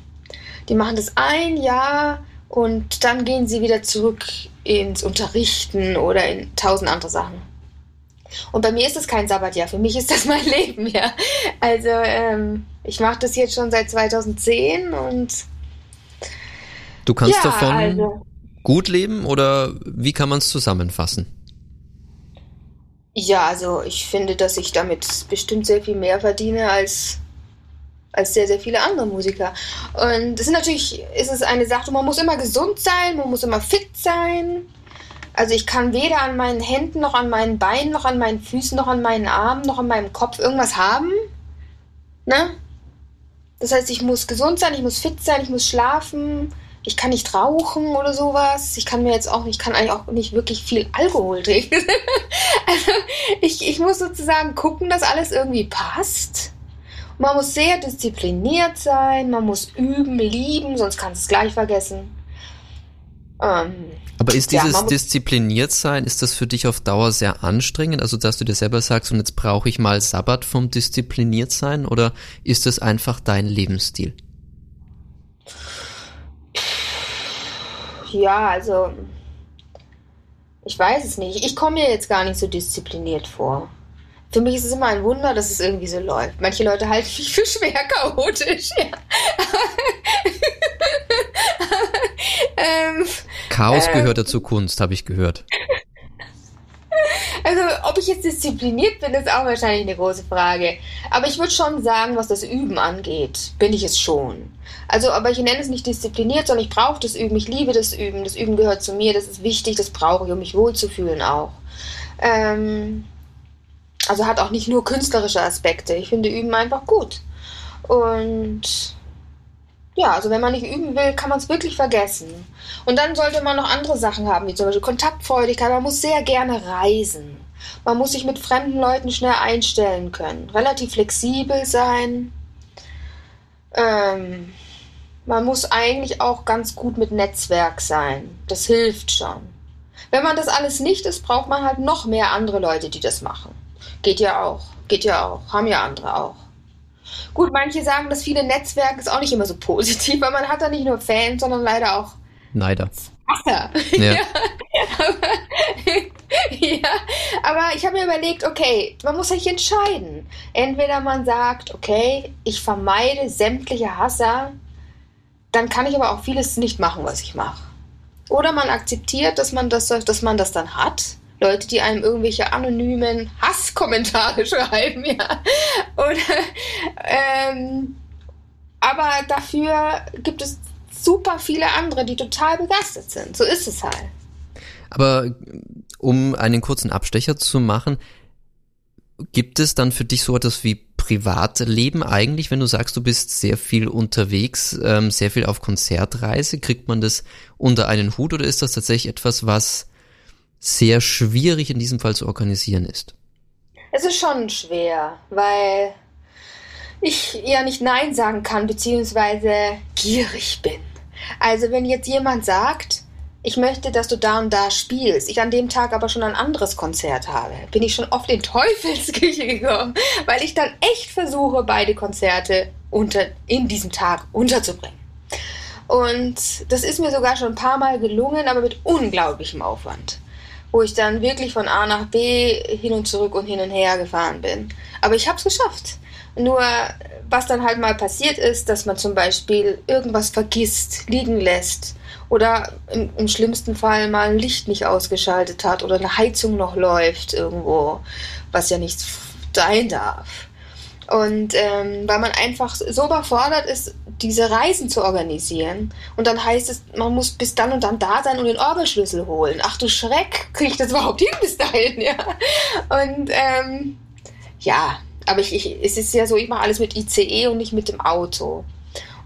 Die machen das ein Jahr und dann gehen sie wieder zurück ins Unterrichten oder in tausend andere Sachen. Und bei mir ist es kein Sabbatjahr, für mich ist das mein Leben, ja. Also ähm, ich mache das jetzt schon seit 2010 und Du kannst ja, davon also, gut leben oder wie kann man es zusammenfassen? Ja, also ich finde, dass ich damit bestimmt sehr viel mehr verdiene als als sehr, sehr viele andere Musiker. Und es ist natürlich, ist es eine Sache, man muss immer gesund sein, man muss immer fit sein. Also ich kann weder an meinen Händen noch an meinen Beinen noch an meinen Füßen noch an meinen Armen noch an meinem Kopf irgendwas haben. Ne? Das heißt, ich muss gesund sein, ich muss fit sein, ich muss schlafen, ich kann nicht rauchen oder sowas. Ich kann mir jetzt auch, ich kann eigentlich auch nicht wirklich viel Alkohol trinken. also ich, ich muss sozusagen gucken, dass alles irgendwie passt. man muss sehr diszipliniert sein, man muss üben, lieben, sonst kannst du es gleich vergessen. Ähm, aber ist dieses ja, diszipliniert sein, ist das für dich auf Dauer sehr anstrengend? Also, dass du dir selber sagst, und jetzt brauche ich mal Sabbat vom diszipliniert sein, oder ist das einfach dein Lebensstil? Ja, also Ich weiß es nicht. Ich komme mir jetzt gar nicht so diszipliniert vor. Für mich ist es immer ein Wunder, dass es irgendwie so läuft. Manche Leute halten mich für schwer chaotisch. Ja. ähm, Chaos ähm, gehört dazu Kunst, habe ich gehört. Also, ob ich jetzt diszipliniert bin, ist auch wahrscheinlich eine große Frage. Aber ich würde schon sagen, was das Üben angeht, bin ich es schon. Also, aber ich nenne es nicht diszipliniert, sondern ich brauche das Üben. Ich liebe das Üben. Das Üben gehört zu mir. Das ist wichtig. Das brauche ich, um mich wohlzufühlen auch. Ähm, also hat auch nicht nur künstlerische Aspekte. Ich finde Üben einfach gut. Und ja, also wenn man nicht üben will, kann man es wirklich vergessen. Und dann sollte man noch andere Sachen haben, wie zum Beispiel Kontaktfreudigkeit. Man muss sehr gerne reisen. Man muss sich mit fremden Leuten schnell einstellen können. Relativ flexibel sein. Ähm, man muss eigentlich auch ganz gut mit Netzwerk sein. Das hilft schon. Wenn man das alles nicht ist, braucht man halt noch mehr andere Leute, die das machen. Geht ja auch. Geht ja auch. Haben ja andere auch. Gut, manche sagen, das viele Netzwerk ist auch nicht immer so positiv, weil man hat da nicht nur Fans, sondern leider auch Neider. Wasser. Ja. ja. Aber, ja, aber ich habe mir überlegt, okay, man muss sich entscheiden. Entweder man sagt, okay, ich vermeide sämtliche Hasser, dann kann ich aber auch vieles nicht machen, was ich mache. Oder man akzeptiert, dass man das, dass man das dann hat Leute, die einem irgendwelche anonymen Hasskommentare schreiben, ja. Oder, ähm, aber dafür gibt es super viele andere, die total begeistert sind. So ist es halt. Aber um einen kurzen Abstecher zu machen, gibt es dann für dich so etwas wie Privatleben eigentlich, wenn du sagst, du bist sehr viel unterwegs, ähm, sehr viel auf Konzertreise? Kriegt man das unter einen Hut oder ist das tatsächlich etwas, was sehr schwierig in diesem Fall zu organisieren ist. Es ist schon schwer, weil ich ja nicht Nein sagen kann, beziehungsweise gierig bin. Also wenn jetzt jemand sagt, ich möchte, dass du da und da spielst, ich an dem Tag aber schon ein anderes Konzert habe, bin ich schon oft in Teufelsküche gekommen, weil ich dann echt versuche, beide Konzerte unter, in diesem Tag unterzubringen. Und das ist mir sogar schon ein paar Mal gelungen, aber mit unglaublichem Aufwand wo ich dann wirklich von A nach B hin und zurück und hin und her gefahren bin. Aber ich habe es geschafft. Nur was dann halt mal passiert ist, dass man zum Beispiel irgendwas vergisst, liegen lässt oder im, im, schlimmsten Fall mal ein Licht nicht ausgeschaltet hat oder eine Heizung noch läuft irgendwo, was ja nicht sein darf. Und ähm, weil man einfach so überfordert ist, diese Reisen zu organisieren. Und dann heißt es, man muss bis dann und dann da sein und den Orgelschlüssel holen. Ach du Schreck, kriege ich das überhaupt hin bis dahin, ja? Und ähm, ja, aber ich, ich, es ist ja so, ich mache alles mit ICE und nicht mit dem Auto.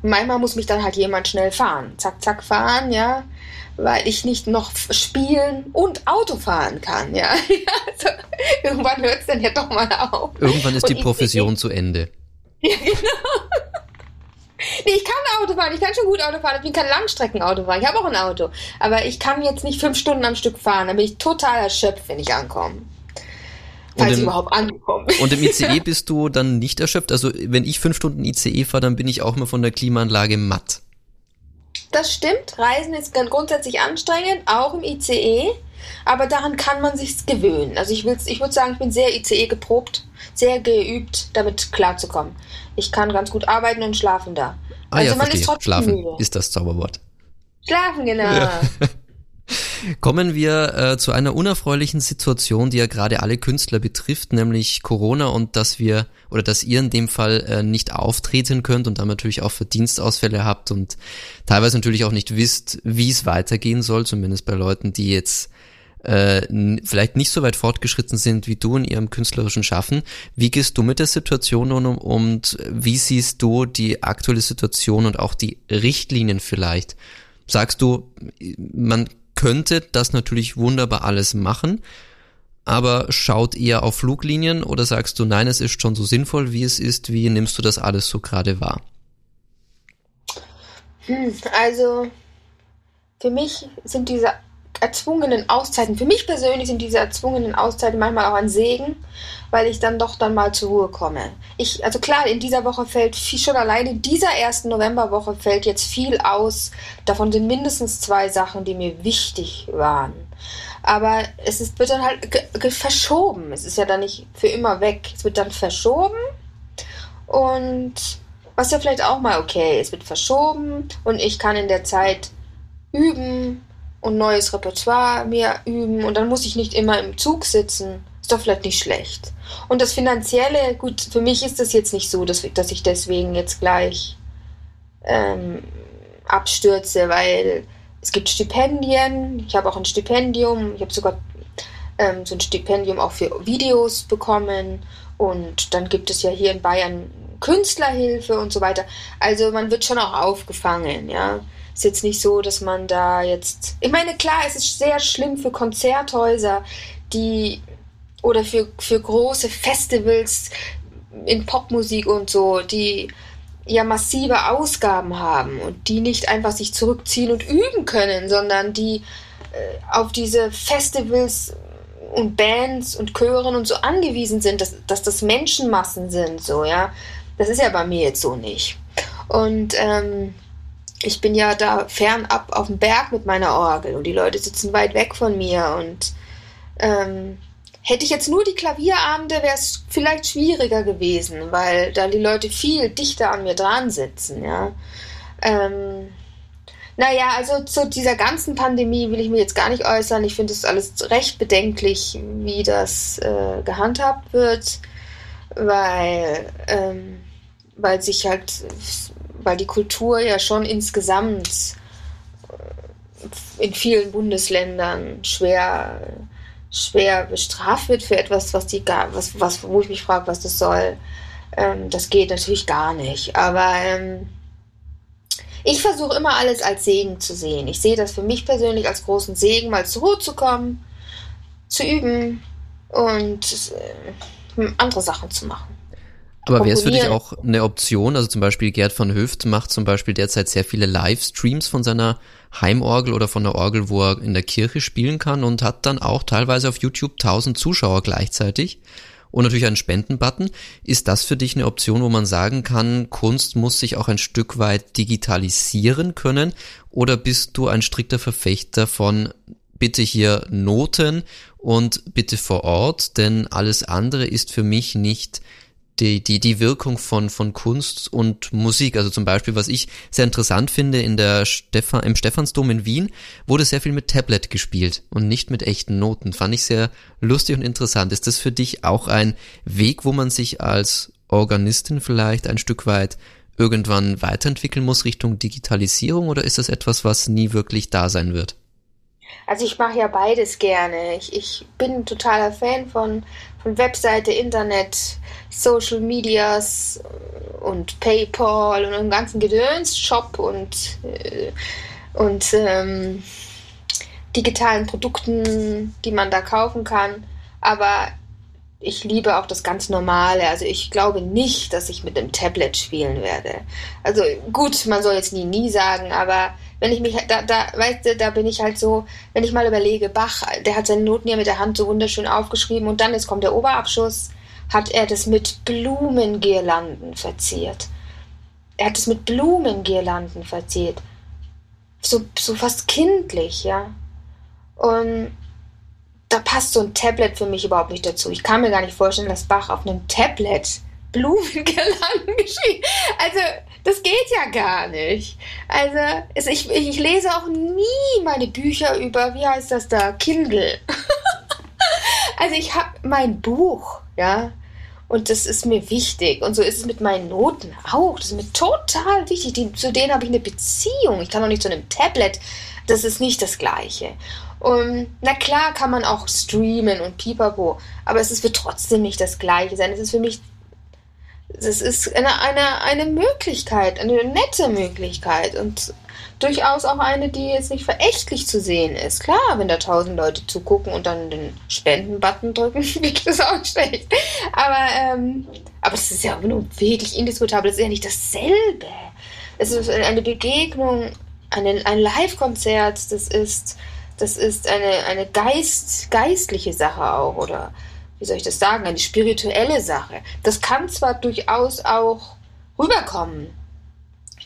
Und manchmal muss mich dann halt jemand schnell fahren. Zack, zack, fahren, ja weil ich nicht noch spielen und Auto fahren kann. Ja, also, irgendwann hört es dann ja doch mal auf. Irgendwann ist und die Profession zu Ende. Ja, genau. Nee, ich kann Auto fahren, ich kann schon gut Auto fahren, ich bin kein Langstreckenauto fahren, ich habe auch ein Auto. Aber ich kann jetzt nicht fünf Stunden am Stück fahren, dann bin ich total erschöpft, wenn ich ankomme. Falls im, ich überhaupt ankomme. Und im ICE bist du dann nicht erschöpft? Also wenn ich fünf Stunden ICE fahre, dann bin ich auch immer von der Klimaanlage matt. Das stimmt. Reisen ist grundsätzlich anstrengend, auch im ICE. Aber daran kann man sich gewöhnen. Also ich, ich würde sagen, ich bin sehr ICE geprobt, sehr geübt, damit klarzukommen. Ich kann ganz gut arbeiten und schlafen da. Ah, also ja, man verstehe. ist trotzdem Schlafen müde. ist das Zauberwort. Schlafen, genau. Ja. Kommen wir äh, zu einer unerfreulichen Situation, die ja gerade alle Künstler betrifft, nämlich Corona und dass wir oder dass ihr in dem Fall äh, nicht auftreten könnt und dann natürlich auch Verdienstausfälle habt und teilweise natürlich auch nicht wisst, wie es weitergehen soll, zumindest bei Leuten, die jetzt äh, vielleicht nicht so weit fortgeschritten sind wie du in ihrem künstlerischen Schaffen. Wie gehst du mit der Situation um und wie siehst du die aktuelle Situation und auch die Richtlinien vielleicht? Sagst du, man könnte das natürlich wunderbar alles machen, aber schaut eher auf Fluglinien oder sagst du, nein, es ist schon so sinnvoll, wie es ist, wie nimmst du das alles so gerade wahr? Hm, also für mich sind diese erzwungenen Auszeiten, für mich persönlich sind diese erzwungenen Auszeiten manchmal auch ein Segen, weil ich dann doch dann mal zur Ruhe komme. Ich, also klar, in dieser Woche fällt viel, schon alleine in dieser ersten Novemberwoche fällt jetzt viel aus. Davon sind mindestens zwei Sachen, die mir wichtig waren. Aber es ist, wird dann halt verschoben. Es ist ja dann nicht für immer weg. Es wird dann verschoben und was ja vielleicht auch mal okay ist, wird verschoben und ich kann in der Zeit üben und neues Repertoire mir üben und dann muss ich nicht immer im Zug sitzen. Ist doch vielleicht nicht schlecht. Und das Finanzielle, gut, für mich ist das jetzt nicht so, dass, dass ich deswegen jetzt gleich ähm, abstürze, weil es gibt Stipendien, ich habe auch ein Stipendium, ich habe sogar ähm, so ein Stipendium auch für Videos bekommen und dann gibt es ja hier in Bayern Künstlerhilfe und so weiter. Also man wird schon auch aufgefangen, ja. Ist jetzt nicht so, dass man da jetzt. Ich meine, klar, es ist sehr schlimm für Konzerthäuser, die oder für, für große Festivals in Popmusik und so, die ja massive Ausgaben haben und die nicht einfach sich zurückziehen und üben können, sondern die äh, auf diese Festivals und Bands und Chören und so angewiesen sind, dass, dass das Menschenmassen sind, so, ja. Das ist ja bei mir jetzt so nicht. Und ähm, ich bin ja da fernab auf dem Berg mit meiner Orgel und die Leute sitzen weit weg von mir und ähm, hätte ich jetzt nur die Klavierabende, wäre es vielleicht schwieriger gewesen, weil da die Leute viel dichter an mir dran sitzen, ja. Ähm, naja, also zu dieser ganzen Pandemie will ich mir jetzt gar nicht äußern. Ich finde es alles recht bedenklich, wie das äh, gehandhabt wird, weil, ähm, weil sich halt, weil die Kultur ja schon insgesamt äh, in vielen Bundesländern schwer, schwer bestraft wird für etwas, was die was, was, wo ich mich frage, was das soll. Ähm, das geht natürlich gar nicht. Aber ähm, ich versuche immer alles als Segen zu sehen. Ich sehe das für mich persönlich als großen Segen, mal zur Ruhe zu kommen, zu üben und äh, andere Sachen zu machen. Aber wäre es für dich auch eine Option? Also zum Beispiel Gerd von Höft macht zum Beispiel derzeit sehr viele Livestreams von seiner Heimorgel oder von der Orgel, wo er in der Kirche spielen kann und hat dann auch teilweise auf YouTube 1000 Zuschauer gleichzeitig und natürlich einen Spendenbutton. Ist das für dich eine Option, wo man sagen kann, Kunst muss sich auch ein Stück weit digitalisieren können? Oder bist du ein strikter Verfechter von bitte hier Noten und bitte vor Ort, denn alles andere ist für mich nicht die, die, die Wirkung von, von Kunst und Musik. Also zum Beispiel, was ich sehr interessant finde, in der Stephan, im Stephansdom in Wien wurde sehr viel mit Tablet gespielt und nicht mit echten Noten. Fand ich sehr lustig und interessant. Ist das für dich auch ein Weg, wo man sich als Organistin vielleicht ein Stück weit irgendwann weiterentwickeln muss Richtung Digitalisierung oder ist das etwas, was nie wirklich da sein wird? Also ich mache ja beides gerne. Ich, ich bin totaler Fan von, Webseite, Internet, Social Medias und PayPal und einem ganzen Gedöns, Shop und, äh, und ähm, digitalen Produkten, die man da kaufen kann. Aber ich liebe auch das ganz Normale. Also ich glaube nicht, dass ich mit dem Tablet spielen werde. Also gut, man soll jetzt nie, nie sagen, aber wenn ich mich, da, da, weißt du, da bin ich halt so, wenn ich mal überlege, Bach, der hat seine Noten ja mit der Hand so wunderschön aufgeschrieben und dann, jetzt kommt der Oberabschuss, hat er das mit Blumengirlanden verziert. Er hat es mit Blumengirlanden verziert. So, so fast kindlich, ja. Und da passt so ein Tablet für mich überhaupt nicht dazu. Ich kann mir gar nicht vorstellen, dass Bach auf einem Tablet Blumengirlanden geschrieben. Also, das geht ja gar nicht. Also, ich, ich lese auch nie meine Bücher über, wie heißt das da, Kindle. also, ich habe mein Buch, ja, und das ist mir wichtig. Und so ist es mit meinen Noten auch. Das ist mir total wichtig. Die, zu denen habe ich eine Beziehung. Ich kann auch nicht zu einem Tablet. Das ist nicht das Gleiche. Und na klar kann man auch streamen und pipapo, aber es ist, wird trotzdem nicht das Gleiche sein. Es ist für mich das ist eine, eine, eine Möglichkeit, eine nette Möglichkeit und durchaus auch eine, die jetzt nicht verächtlich zu sehen ist. Klar, wenn da tausend Leute zugucken und dann den Spenden-Button drücken, wird das auch schlecht. Aber, ähm, aber das ist ja nur wirklich indiskutabel. Das ist ja nicht dasselbe. Es ist eine Begegnung, eine, ein Live-Konzert, das ist, das ist eine, eine Geist, geistliche Sache auch, oder wie soll ich das sagen, eine spirituelle Sache. Das kann zwar durchaus auch rüberkommen,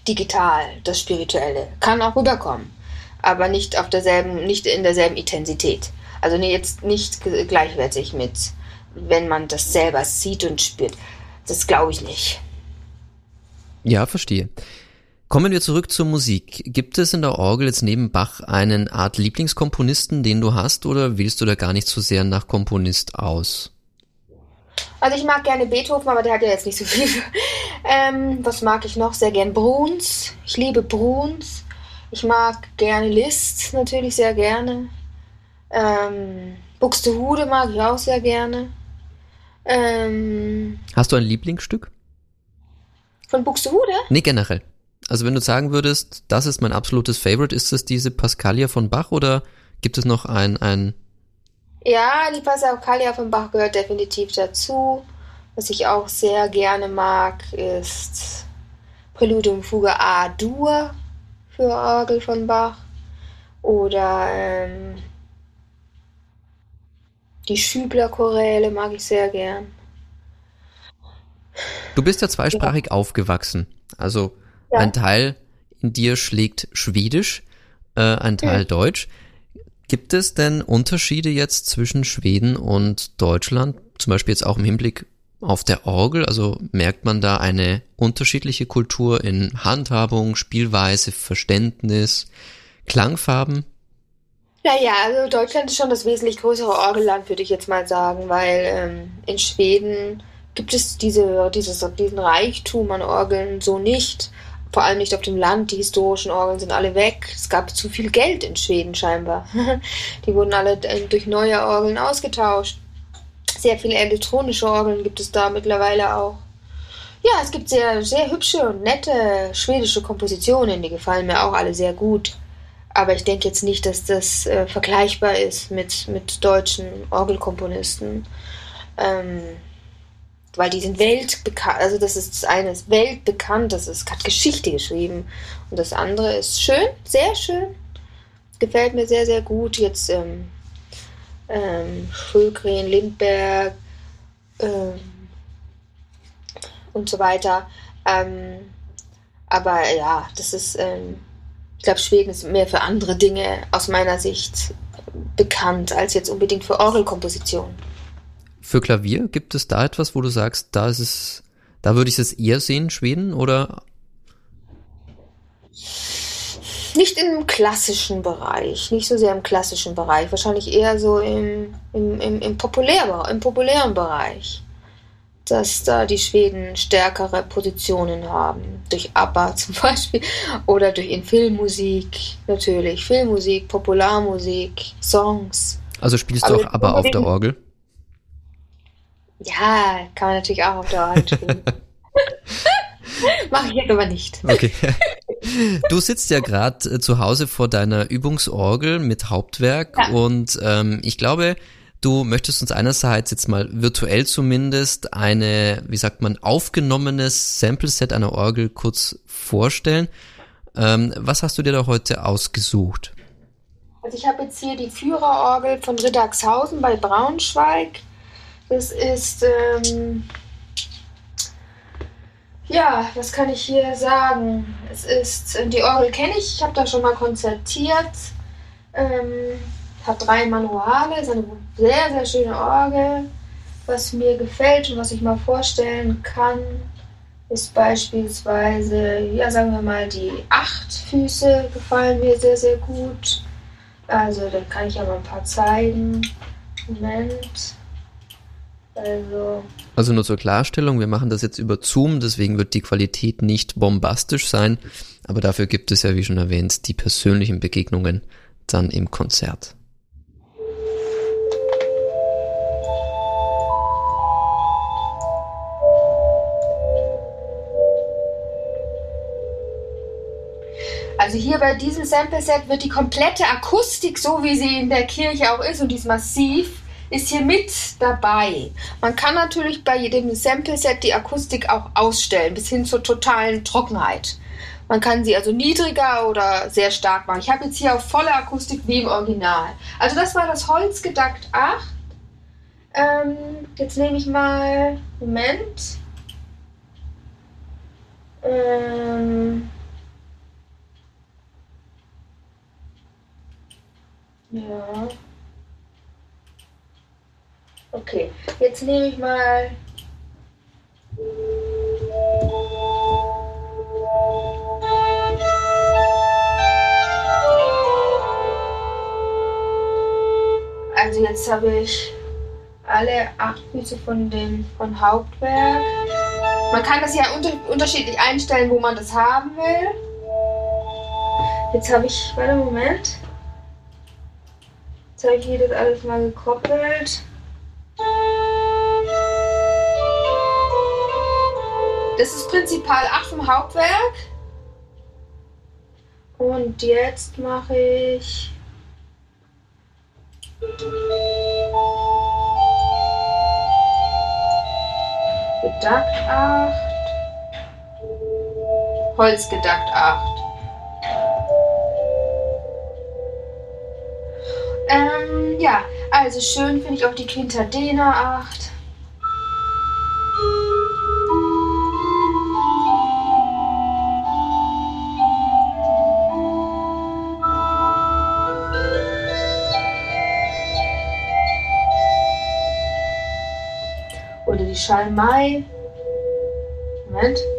digital, das Spirituelle, kann auch rüberkommen, aber nicht auf derselben, nicht in derselben Intensität. Also jetzt nicht gleichwertig mit, wenn man das selber sieht und spürt. Das glaube ich nicht. Ja, verstehe. Kommen wir zurück zur Musik. Gibt es in der Orgel jetzt neben Bach einen Art Lieblingskomponisten, den du hast, oder wählst du da gar nicht so sehr nach Komponist aus? Also ich mag gerne Beethoven, aber der hat ja jetzt nicht so viel. ähm, was mag ich noch? Sehr gern Bruns. Ich liebe Bruns. Ich mag gerne Liszt natürlich sehr gerne. Ähm, Buxtehude mag ich auch sehr gerne. Ähm, Hast du ein Lieblingsstück? Von Buxtehude? Nee, generell. Also wenn du sagen würdest, das ist mein absolutes Favorite, ist es diese Pascalia von Bach oder gibt es noch ein, ein ja, die Pascalia von Bach gehört definitiv dazu. Was ich auch sehr gerne mag, ist Präludium Fuge A-Dur für Orgel von Bach. Oder ähm, die Schübler-Choräle mag ich sehr gern. Du bist ja zweisprachig ja. aufgewachsen. Also ja. ein Teil in dir schlägt Schwedisch, äh, ein Teil ja. Deutsch. Gibt es denn Unterschiede jetzt zwischen Schweden und Deutschland? Zum Beispiel jetzt auch im Hinblick auf der Orgel? Also merkt man da eine unterschiedliche Kultur in Handhabung, Spielweise, Verständnis, Klangfarben? Naja, also Deutschland ist schon das wesentlich größere Orgelland, würde ich jetzt mal sagen, weil ähm, in Schweden gibt es diese, dieses, diesen Reichtum an Orgeln so nicht vor allem nicht auf dem Land. Die historischen Orgeln sind alle weg. Es gab zu viel Geld in Schweden scheinbar. Die wurden alle durch neue Orgeln ausgetauscht. Sehr viele elektronische Orgeln gibt es da mittlerweile auch. Ja, es gibt sehr, sehr hübsche und nette schwedische Kompositionen, die gefallen mir auch alle sehr gut. Aber ich denke jetzt nicht, dass das äh, vergleichbar ist mit, mit deutschen Orgelkomponisten. Ähm, weil die sind weltbekannt, also das ist das eine ist weltbekannt, das ist hat Geschichte geschrieben und das andere ist schön, sehr schön, gefällt mir sehr sehr gut. Jetzt ähm, ähm, Schulgren, Lindberg ähm, und so weiter. Ähm, aber ja, das ist, ähm, ich glaube, Schweden ist mehr für andere Dinge aus meiner Sicht bekannt als jetzt unbedingt für Orgelkomposition. Für Klavier gibt es da etwas, wo du sagst, da ist es, da würde ich es eher sehen, Schweden oder? Nicht im klassischen Bereich, nicht so sehr im klassischen Bereich, wahrscheinlich eher so im, im, im, im, Populär, im populären Bereich, dass da die Schweden stärkere Positionen haben, durch ABBA zum Beispiel oder durch in Filmmusik, natürlich, Filmmusik, Popularmusik, Songs. Also spielst du auch ABBA auf der Orgel? Ja, kann man natürlich auch auf der Hand spielen. Mache ich jetzt aber nicht. Okay. Du sitzt ja gerade äh, zu Hause vor deiner Übungsorgel mit Hauptwerk ja. und ähm, ich glaube, du möchtest uns einerseits jetzt mal virtuell zumindest eine, wie sagt man, aufgenommenes Sample-Set einer Orgel kurz vorstellen. Ähm, was hast du dir da heute ausgesucht? Also ich habe jetzt hier die Führerorgel von Riddagshausen bei Braunschweig. Das ist, ähm, ja, was kann ich hier sagen? Es ist, die Orgel kenne ich, ich habe da schon mal konzertiert. Ähm, hat drei Manuale, ist eine sehr, sehr schöne Orgel. Was mir gefällt und was ich mal vorstellen kann, ist beispielsweise, ja, sagen wir mal, die acht Füße gefallen mir sehr, sehr gut. Also, da kann ich ja mal ein paar zeigen. Moment. Also. Also nur zur Klarstellung, wir machen das jetzt über Zoom, deswegen wird die Qualität nicht bombastisch sein, aber dafür gibt es ja, wie schon erwähnt, die persönlichen Begegnungen dann im Konzert. Also hier bei diesem Sample-Set wird die komplette Akustik, so wie sie in der Kirche auch ist, und die ist massiv, ist hier mit dabei. Man kann natürlich bei jedem Sample-Set die Akustik auch ausstellen, bis hin zur totalen Trockenheit. Man kann sie also niedriger oder sehr stark machen. Ich habe jetzt hier auf volle Akustik wie im Original. Also das war das Holzgedackt 8. Ähm, jetzt nehme ich mal, Moment. Ähm, ja. Okay, jetzt nehme ich mal. Also jetzt habe ich alle acht Füße von dem von Hauptwerk. Man kann das ja unter, unterschiedlich einstellen, wo man das haben will. Jetzt habe ich, warte Moment. Jetzt habe ich hier das alles mal gekoppelt. Das ist Prinzipal 8 vom Hauptwerk. Und jetzt mache ich Gedackt 8. Holzgedackt 8. Ähm, ja, also schön finde ich auch die Quintadena 8. Schalmei. Moment.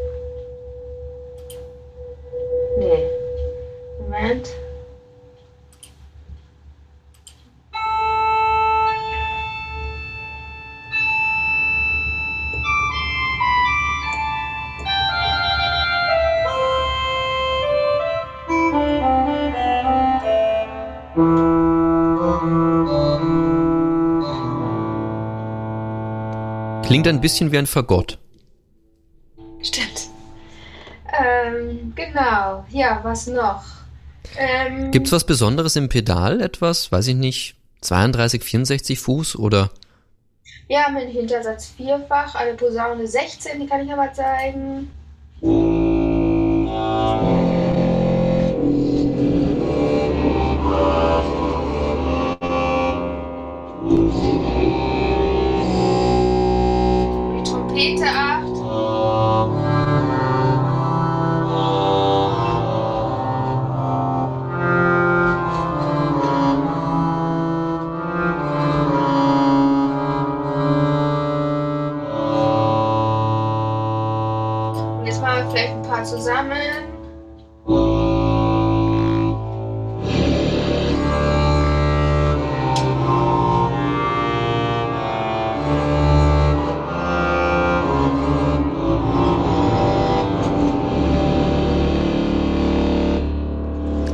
Klingt ein bisschen wie ein Fagott. Stimmt. Ähm, genau. Ja, was noch? Ähm, Gibt's was Besonderes im Pedal? Etwas, weiß ich nicht, 32, 64 Fuß oder? Ja, mit Hintersatz vierfach, eine Posaune 16, die kann ich mal zeigen. Zusammen.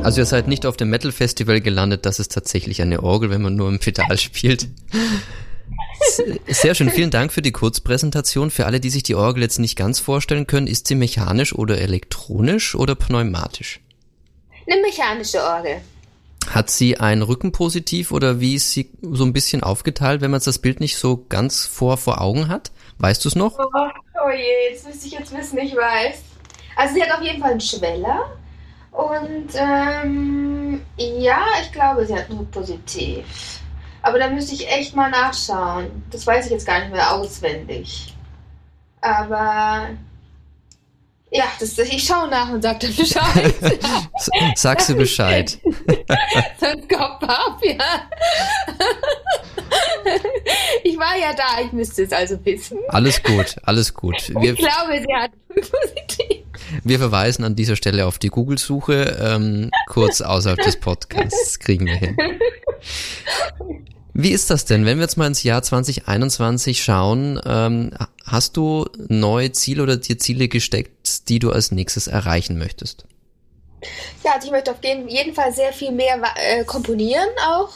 Also ihr seid nicht auf dem Metal Festival gelandet, das ist tatsächlich eine Orgel, wenn man nur im Pedal spielt. Sehr schön, vielen Dank für die Kurzpräsentation. Für alle, die sich die Orgel jetzt nicht ganz vorstellen können, ist sie mechanisch oder elektronisch oder pneumatisch? Eine mechanische Orgel. Hat sie ein Rückenpositiv oder wie ist sie so ein bisschen aufgeteilt, wenn man das Bild nicht so ganz vor, vor Augen hat? Weißt du es noch? Oh, oh je, jetzt müsste ich jetzt wissen, ich weiß. Also sie hat auf jeden Fall einen Schweller. Und ähm, ja, ich glaube, sie hat nur positiv. Aber da müsste ich echt mal nachschauen. Das weiß ich jetzt gar nicht mehr auswendig. Aber ja, das, ich schaue nach und sage dann Bescheid. Sagst du Bescheid? Sonst Kopf ab, ja. Ich war ja da, ich müsste es also wissen. Alles gut, alles gut. Wir, Ich glaube, sie hat positiv. Wir verweisen an dieser Stelle auf die Google-Suche, ähm, kurz außerhalb des Podcasts. Kriegen wir hin. Wie ist das denn, wenn wir jetzt mal ins Jahr 2021 schauen? Ähm, hast du neue Ziele oder dir Ziele gesteckt, die du als nächstes erreichen möchtest? Ja, also ich möchte auf jeden Fall sehr viel mehr äh, komponieren auch.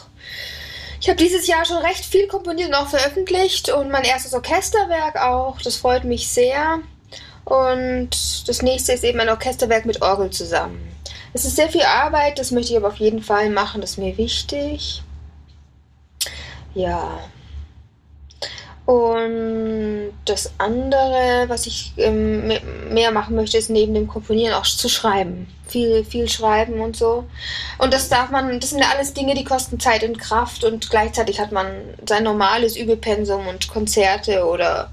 Ich habe dieses Jahr schon recht viel komponiert und auch veröffentlicht und mein erstes Orchesterwerk auch. Das freut mich sehr. Und das nächste ist eben ein Orchesterwerk mit Orgel zusammen. Es ist sehr viel Arbeit, das möchte ich aber auf jeden Fall machen, das ist mir wichtig. Ja. Und das andere, was ich ähm, mehr machen möchte, ist neben dem Komponieren auch zu schreiben. Viel, viel schreiben und so. Und das darf man, das sind alles Dinge, die kosten Zeit und Kraft und gleichzeitig hat man sein normales Übepensum und Konzerte oder.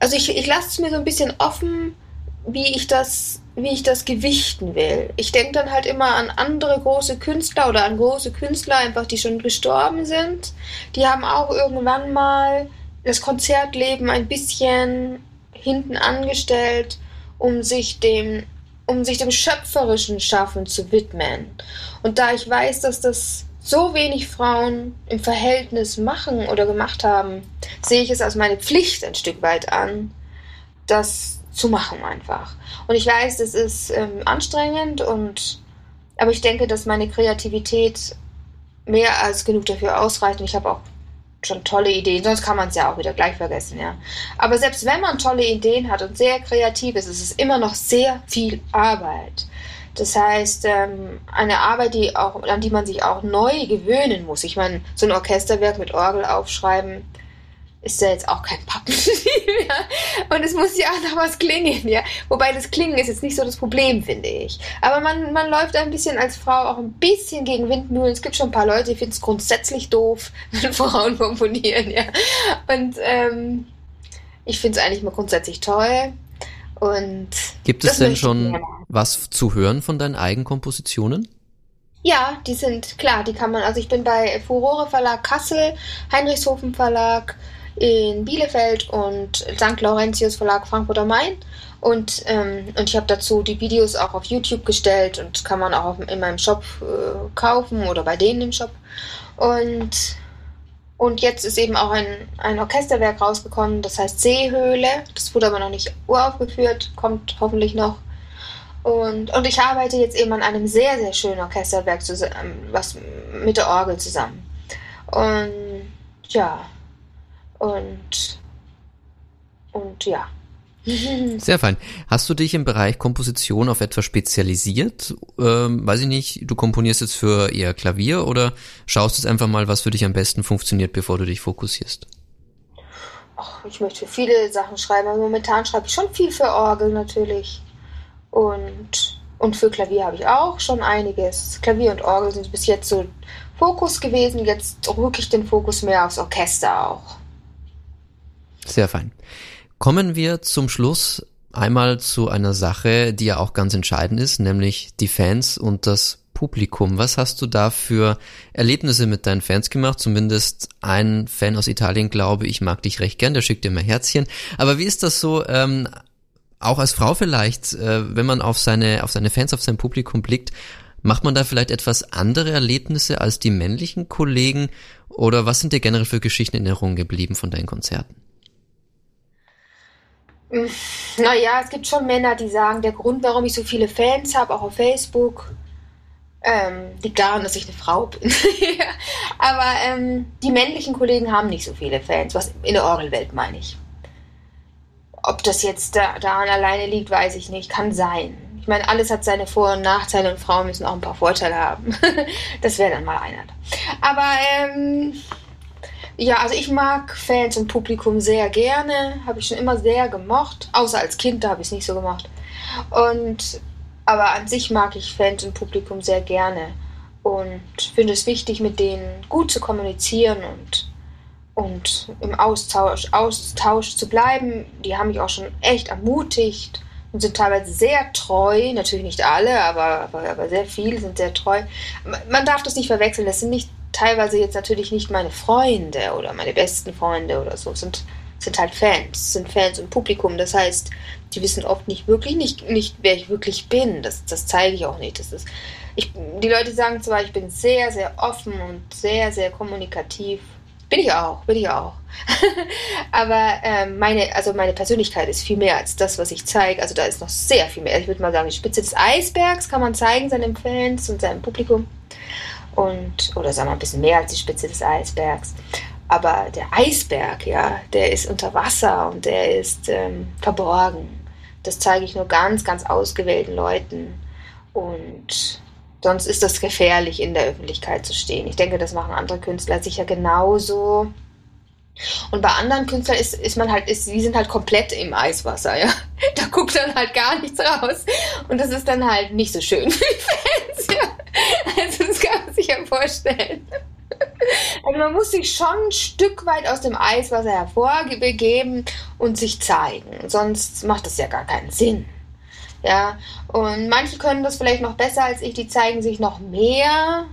Also ich, ich lasse es mir so ein bisschen offen, wie ich das, wie ich das gewichten will. Ich denke dann halt immer an andere große Künstler oder an große Künstler einfach, die schon gestorben sind. Die haben auch irgendwann mal das Konzertleben ein bisschen hinten angestellt, um sich dem, um sich dem schöpferischen Schaffen zu widmen. Und da ich weiß, dass das so wenig Frauen im Verhältnis machen oder gemacht haben, sehe ich es als meine Pflicht ein Stück weit an, das zu machen einfach. Und ich weiß, das ist ähm, anstrengend und aber ich denke, dass meine Kreativität mehr als genug dafür ausreicht. Und ich habe auch schon tolle Ideen, sonst kann man es ja auch wieder gleich vergessen, ja. Aber selbst wenn man tolle Ideen hat und sehr kreativ ist, ist es immer noch sehr viel Arbeit. Das heißt, ähm, eine Arbeit, die auch, an die man sich auch neu gewöhnen muss. Ich meine, so ein Orchesterwerk mit Orgel aufschreiben, ist ja jetzt auch kein Pappenstiel mehr. Und es muss ja auch noch was klingen, ja. Wobei das Klingen ist jetzt nicht so das Problem, finde ich. Aber man, man läuft ein bisschen als Frau auch ein bisschen gegen Windmühlen. Es gibt schon ein paar Leute, die finden es grundsätzlich doof, wenn Frauen komponieren, ja. Und ähm, ich finde es eigentlich mal grundsätzlich toll. Und gibt es denn schon was zu hören von deinen Eigenkompositionen? Ja, die sind klar, die kann man. Also ich bin bei Furore Verlag Kassel, Heinrichshofen Verlag, in Bielefeld und St. Laurentius Verlag Frankfurt am Main. Und, ähm, und ich habe dazu die Videos auch auf YouTube gestellt und kann man auch in meinem Shop äh, kaufen oder bei denen im Shop. Und, und jetzt ist eben auch ein, ein Orchesterwerk rausgekommen, das heißt Seehöhle. Das wurde aber noch nicht uraufgeführt, kommt hoffentlich noch. Und, und ich arbeite jetzt eben an einem sehr, sehr schönen Orchesterwerk zusammen, was mit der Orgel zusammen. Und ja, und, und ja. Sehr fein. Hast du dich im Bereich Komposition auf etwas spezialisiert? Ähm, weiß ich nicht, du komponierst jetzt für eher Klavier oder schaust jetzt einfach mal, was für dich am besten funktioniert, bevor du dich fokussierst? Ach, ich möchte viele Sachen schreiben, aber momentan schreibe ich schon viel für Orgel natürlich. Und, und für Klavier habe ich auch schon einiges. Klavier und Orgel sind bis jetzt so Fokus gewesen. Jetzt rücke ich den Fokus mehr aufs Orchester auch. Sehr fein. Kommen wir zum Schluss einmal zu einer Sache, die ja auch ganz entscheidend ist, nämlich die Fans und das Publikum. Was hast du da für Erlebnisse mit deinen Fans gemacht? Zumindest ein Fan aus Italien, glaube ich, mag dich recht gern, der schickt dir mal Herzchen. Aber wie ist das so, ähm, auch als Frau vielleicht, äh, wenn man auf seine, auf seine Fans, auf sein Publikum blickt, macht man da vielleicht etwas andere Erlebnisse als die männlichen Kollegen? Oder was sind dir generell für Geschichten in Erinnerung geblieben von deinen Konzerten? Naja, es gibt schon Männer, die sagen, der Grund, warum ich so viele Fans habe, auch auf Facebook, ähm, liegt daran, dass ich eine Frau bin. Aber ähm, die männlichen Kollegen haben nicht so viele Fans, was in der Orgelwelt meine ich. Ob das jetzt da, daran alleine liegt, weiß ich nicht. Kann sein. Ich meine, alles hat seine Vor- und Nachteile und Frauen müssen auch ein paar Vorteile haben. das wäre dann mal einer. Aber ähm, ja, also ich mag Fans und Publikum sehr gerne, habe ich schon immer sehr gemocht, außer als Kind, da habe ich es nicht so gemacht. Und aber an sich mag ich Fans und Publikum sehr gerne und finde es wichtig, mit denen gut zu kommunizieren und und im Austausch, Austausch zu bleiben. Die haben mich auch schon echt ermutigt und sind teilweise sehr treu. Natürlich nicht alle, aber, aber, aber sehr viele sind sehr treu. Man darf das nicht verwechseln. Das sind nicht teilweise jetzt natürlich nicht meine Freunde oder meine besten Freunde oder so, sind, sind halt Fans, sind Fans und Publikum. Das heißt, die wissen oft nicht wirklich, nicht, nicht wer ich wirklich bin. Das, das zeige ich auch nicht. Das ist, ich, die Leute sagen zwar, ich bin sehr, sehr offen und sehr, sehr kommunikativ. Bin ich auch, bin ich auch. Aber ähm, meine, also meine Persönlichkeit ist viel mehr als das, was ich zeige. Also da ist noch sehr viel mehr. Ich würde mal sagen, die Spitze des Eisbergs kann man zeigen seinen Fans und seinem Publikum und oder sagen wir ein bisschen mehr als die Spitze des Eisbergs. Aber der Eisberg, ja, der ist unter Wasser und der ist ähm, verborgen. Das zeige ich nur ganz, ganz ausgewählten Leuten. Und sonst ist das gefährlich, in der Öffentlichkeit zu stehen. Ich denke, das machen andere Künstler sicher genauso. Und bei anderen Künstlern ist, ist man halt, ist, die sind halt komplett im Eiswasser, ja. Da guckt dann halt gar nichts raus. Und das ist dann halt nicht so schön für die ja. Also das kann man sich ja vorstellen. Also man muss sich schon ein Stück weit aus dem Eiswasser hervorbegeben und sich zeigen. Sonst macht das ja gar keinen Sinn. Ja, und manche können das vielleicht noch besser als ich, die zeigen sich noch mehr,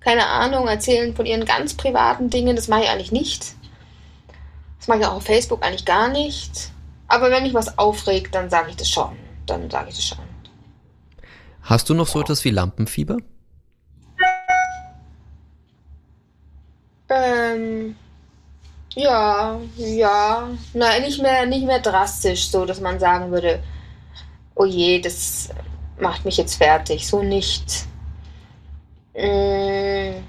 keine Ahnung, erzählen von ihren ganz privaten Dingen. Das mache ich eigentlich nicht. Das mache ich auch auf Facebook eigentlich gar nicht. Aber wenn mich was aufregt, dann sage ich das schon. Dann sage ich das schon. Hast du noch so etwas wie Lampenfieber? Ähm, ja, ja. Nein, nicht mehr, nicht mehr drastisch, so dass man sagen würde, oh je, das macht mich jetzt fertig. So nicht. Mm.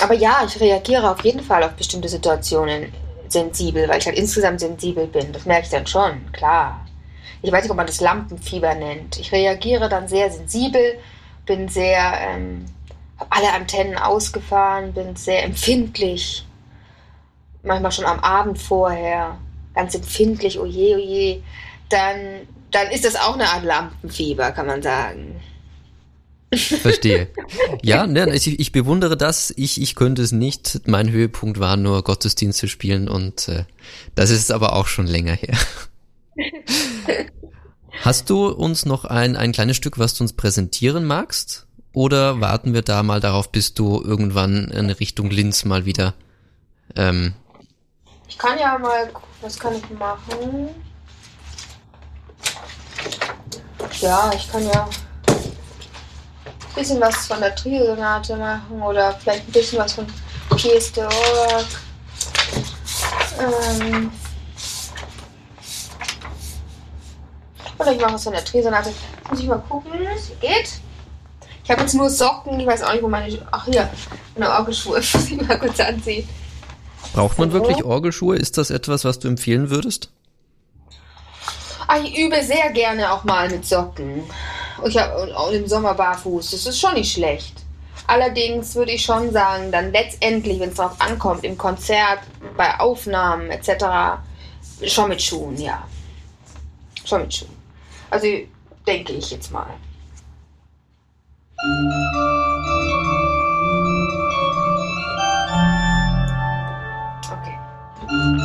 Aber ja, ich reagiere auf jeden Fall auf bestimmte Situationen sensibel, weil ich halt insgesamt sensibel bin. Das merke ich dann schon, klar. Ich weiß nicht, ob man das Lampenfieber nennt. Ich reagiere dann sehr sensibel, bin sehr, ähm, habe alle Antennen ausgefahren, bin sehr empfindlich. Manchmal schon am Abend vorher, ganz empfindlich, oje, oje. Dann, dann ist das auch eine Art Lampenfieber, kann man sagen. Verstehe. Ja, ne, ich, ich bewundere das. Ich, ich könnte es nicht. Mein Höhepunkt war nur Gottesdienst zu spielen und äh, das ist aber auch schon länger her. Hast du uns noch ein, ein kleines Stück, was du uns präsentieren magst? Oder warten wir da mal darauf, bis du irgendwann in Richtung Linz mal wieder? Ähm ich kann ja mal, was kann ich machen? Ja, ich kann ja ein bisschen was von der Trio-Sonate machen oder vielleicht ein bisschen was von Piers de Org. Ähm, oder ich mache was von der Trio-Sonate. Muss ich mal gucken, wie es geht. Ich habe jetzt nur Socken, ich weiß auch nicht, wo meine. Ach hier, meine Orgelschuhe. Muss ich mal kurz anziehen. Braucht man wirklich Orgelschuhe? Ist das etwas, was du empfehlen würdest? Ach, ich übe sehr gerne auch mal mit Socken. Ich habe auch im Sommer barfuß. Das ist schon nicht schlecht. Allerdings würde ich schon sagen, dann letztendlich, wenn es darauf ankommt, im Konzert, bei Aufnahmen etc., schon mit Schuhen, ja. Schon mit Schuhen. Also denke ich jetzt mal. Okay.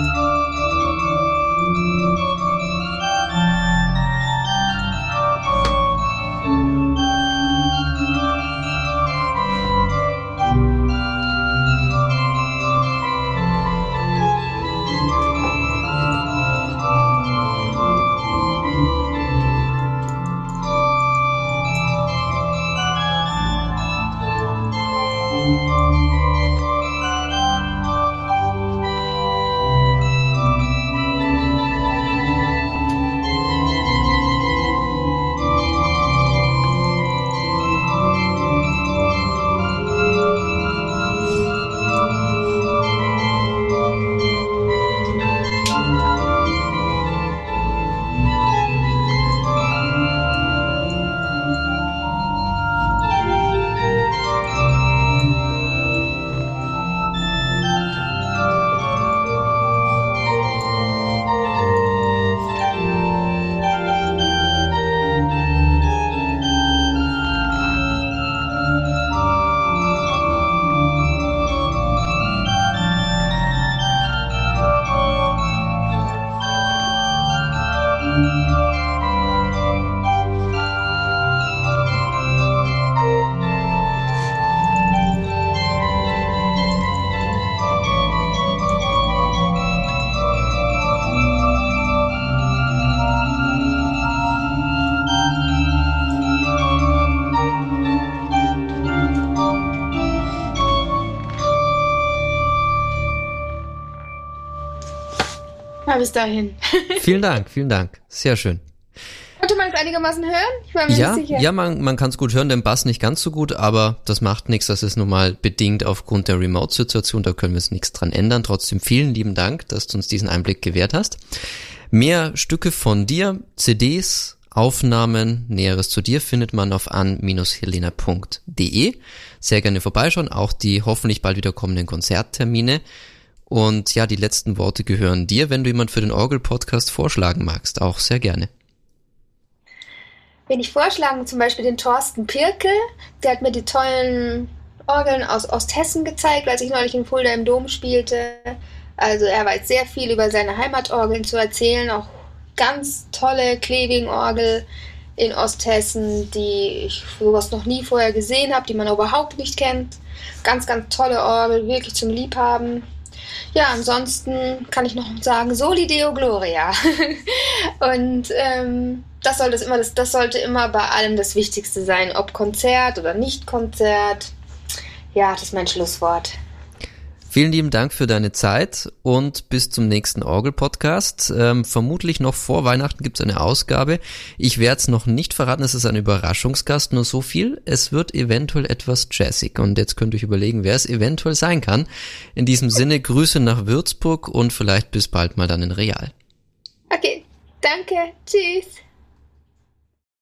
Bis dahin. vielen Dank, vielen Dank. Sehr schön. Konnte man es einigermaßen hören? Ich war mir ja, nicht sicher. Ja, man, man kann es gut hören, den Bass nicht ganz so gut, aber das macht nichts. Das ist nun mal bedingt aufgrund der Remote-Situation. Da können wir es nichts dran ändern. Trotzdem vielen lieben Dank, dass du uns diesen Einblick gewährt hast. Mehr Stücke von dir, CDs, Aufnahmen, Näheres zu dir findet man auf an-helena.de. Sehr gerne vorbeischauen, auch die hoffentlich bald wieder kommenden Konzerttermine. Und ja, die letzten Worte gehören dir, wenn du jemand für den Orgel-Podcast vorschlagen magst. Auch sehr gerne. Wenn ich vorschlagen, zum Beispiel den Thorsten Pirkel, der hat mir die tollen Orgeln aus Osthessen gezeigt, als ich neulich in Fulda im Dom spielte. Also er weiß sehr viel über seine Heimatorgeln zu erzählen, auch ganz tolle Kleving-Orgel in Osthessen, die ich sowas noch nie vorher gesehen habe, die man überhaupt nicht kennt. Ganz, ganz tolle Orgel, wirklich zum Liebhaben. Ja, ansonsten kann ich noch sagen, Soli Deo Gloria. und ähm, das sollte immer, das, das sollte immer bei allem das Wichtigste sein, ob Konzert oder nicht Konzert. Ja, das ist mein Schlusswort. Vielen lieben Dank für deine Zeit und bis zum nächsten Orgel-Podcast. Ähm, vermutlich noch vor Weihnachten gibt es eine Ausgabe. Ich werde es noch nicht verraten, es ist ein Überraschungsgast, nur so viel. Es wird eventuell etwas jazzig und jetzt könnt ihr euch überlegen, wer es eventuell sein kann. In diesem Sinne Grüße nach Würzburg und vielleicht bis bald mal dann in Real. Okay, danke, tschüss.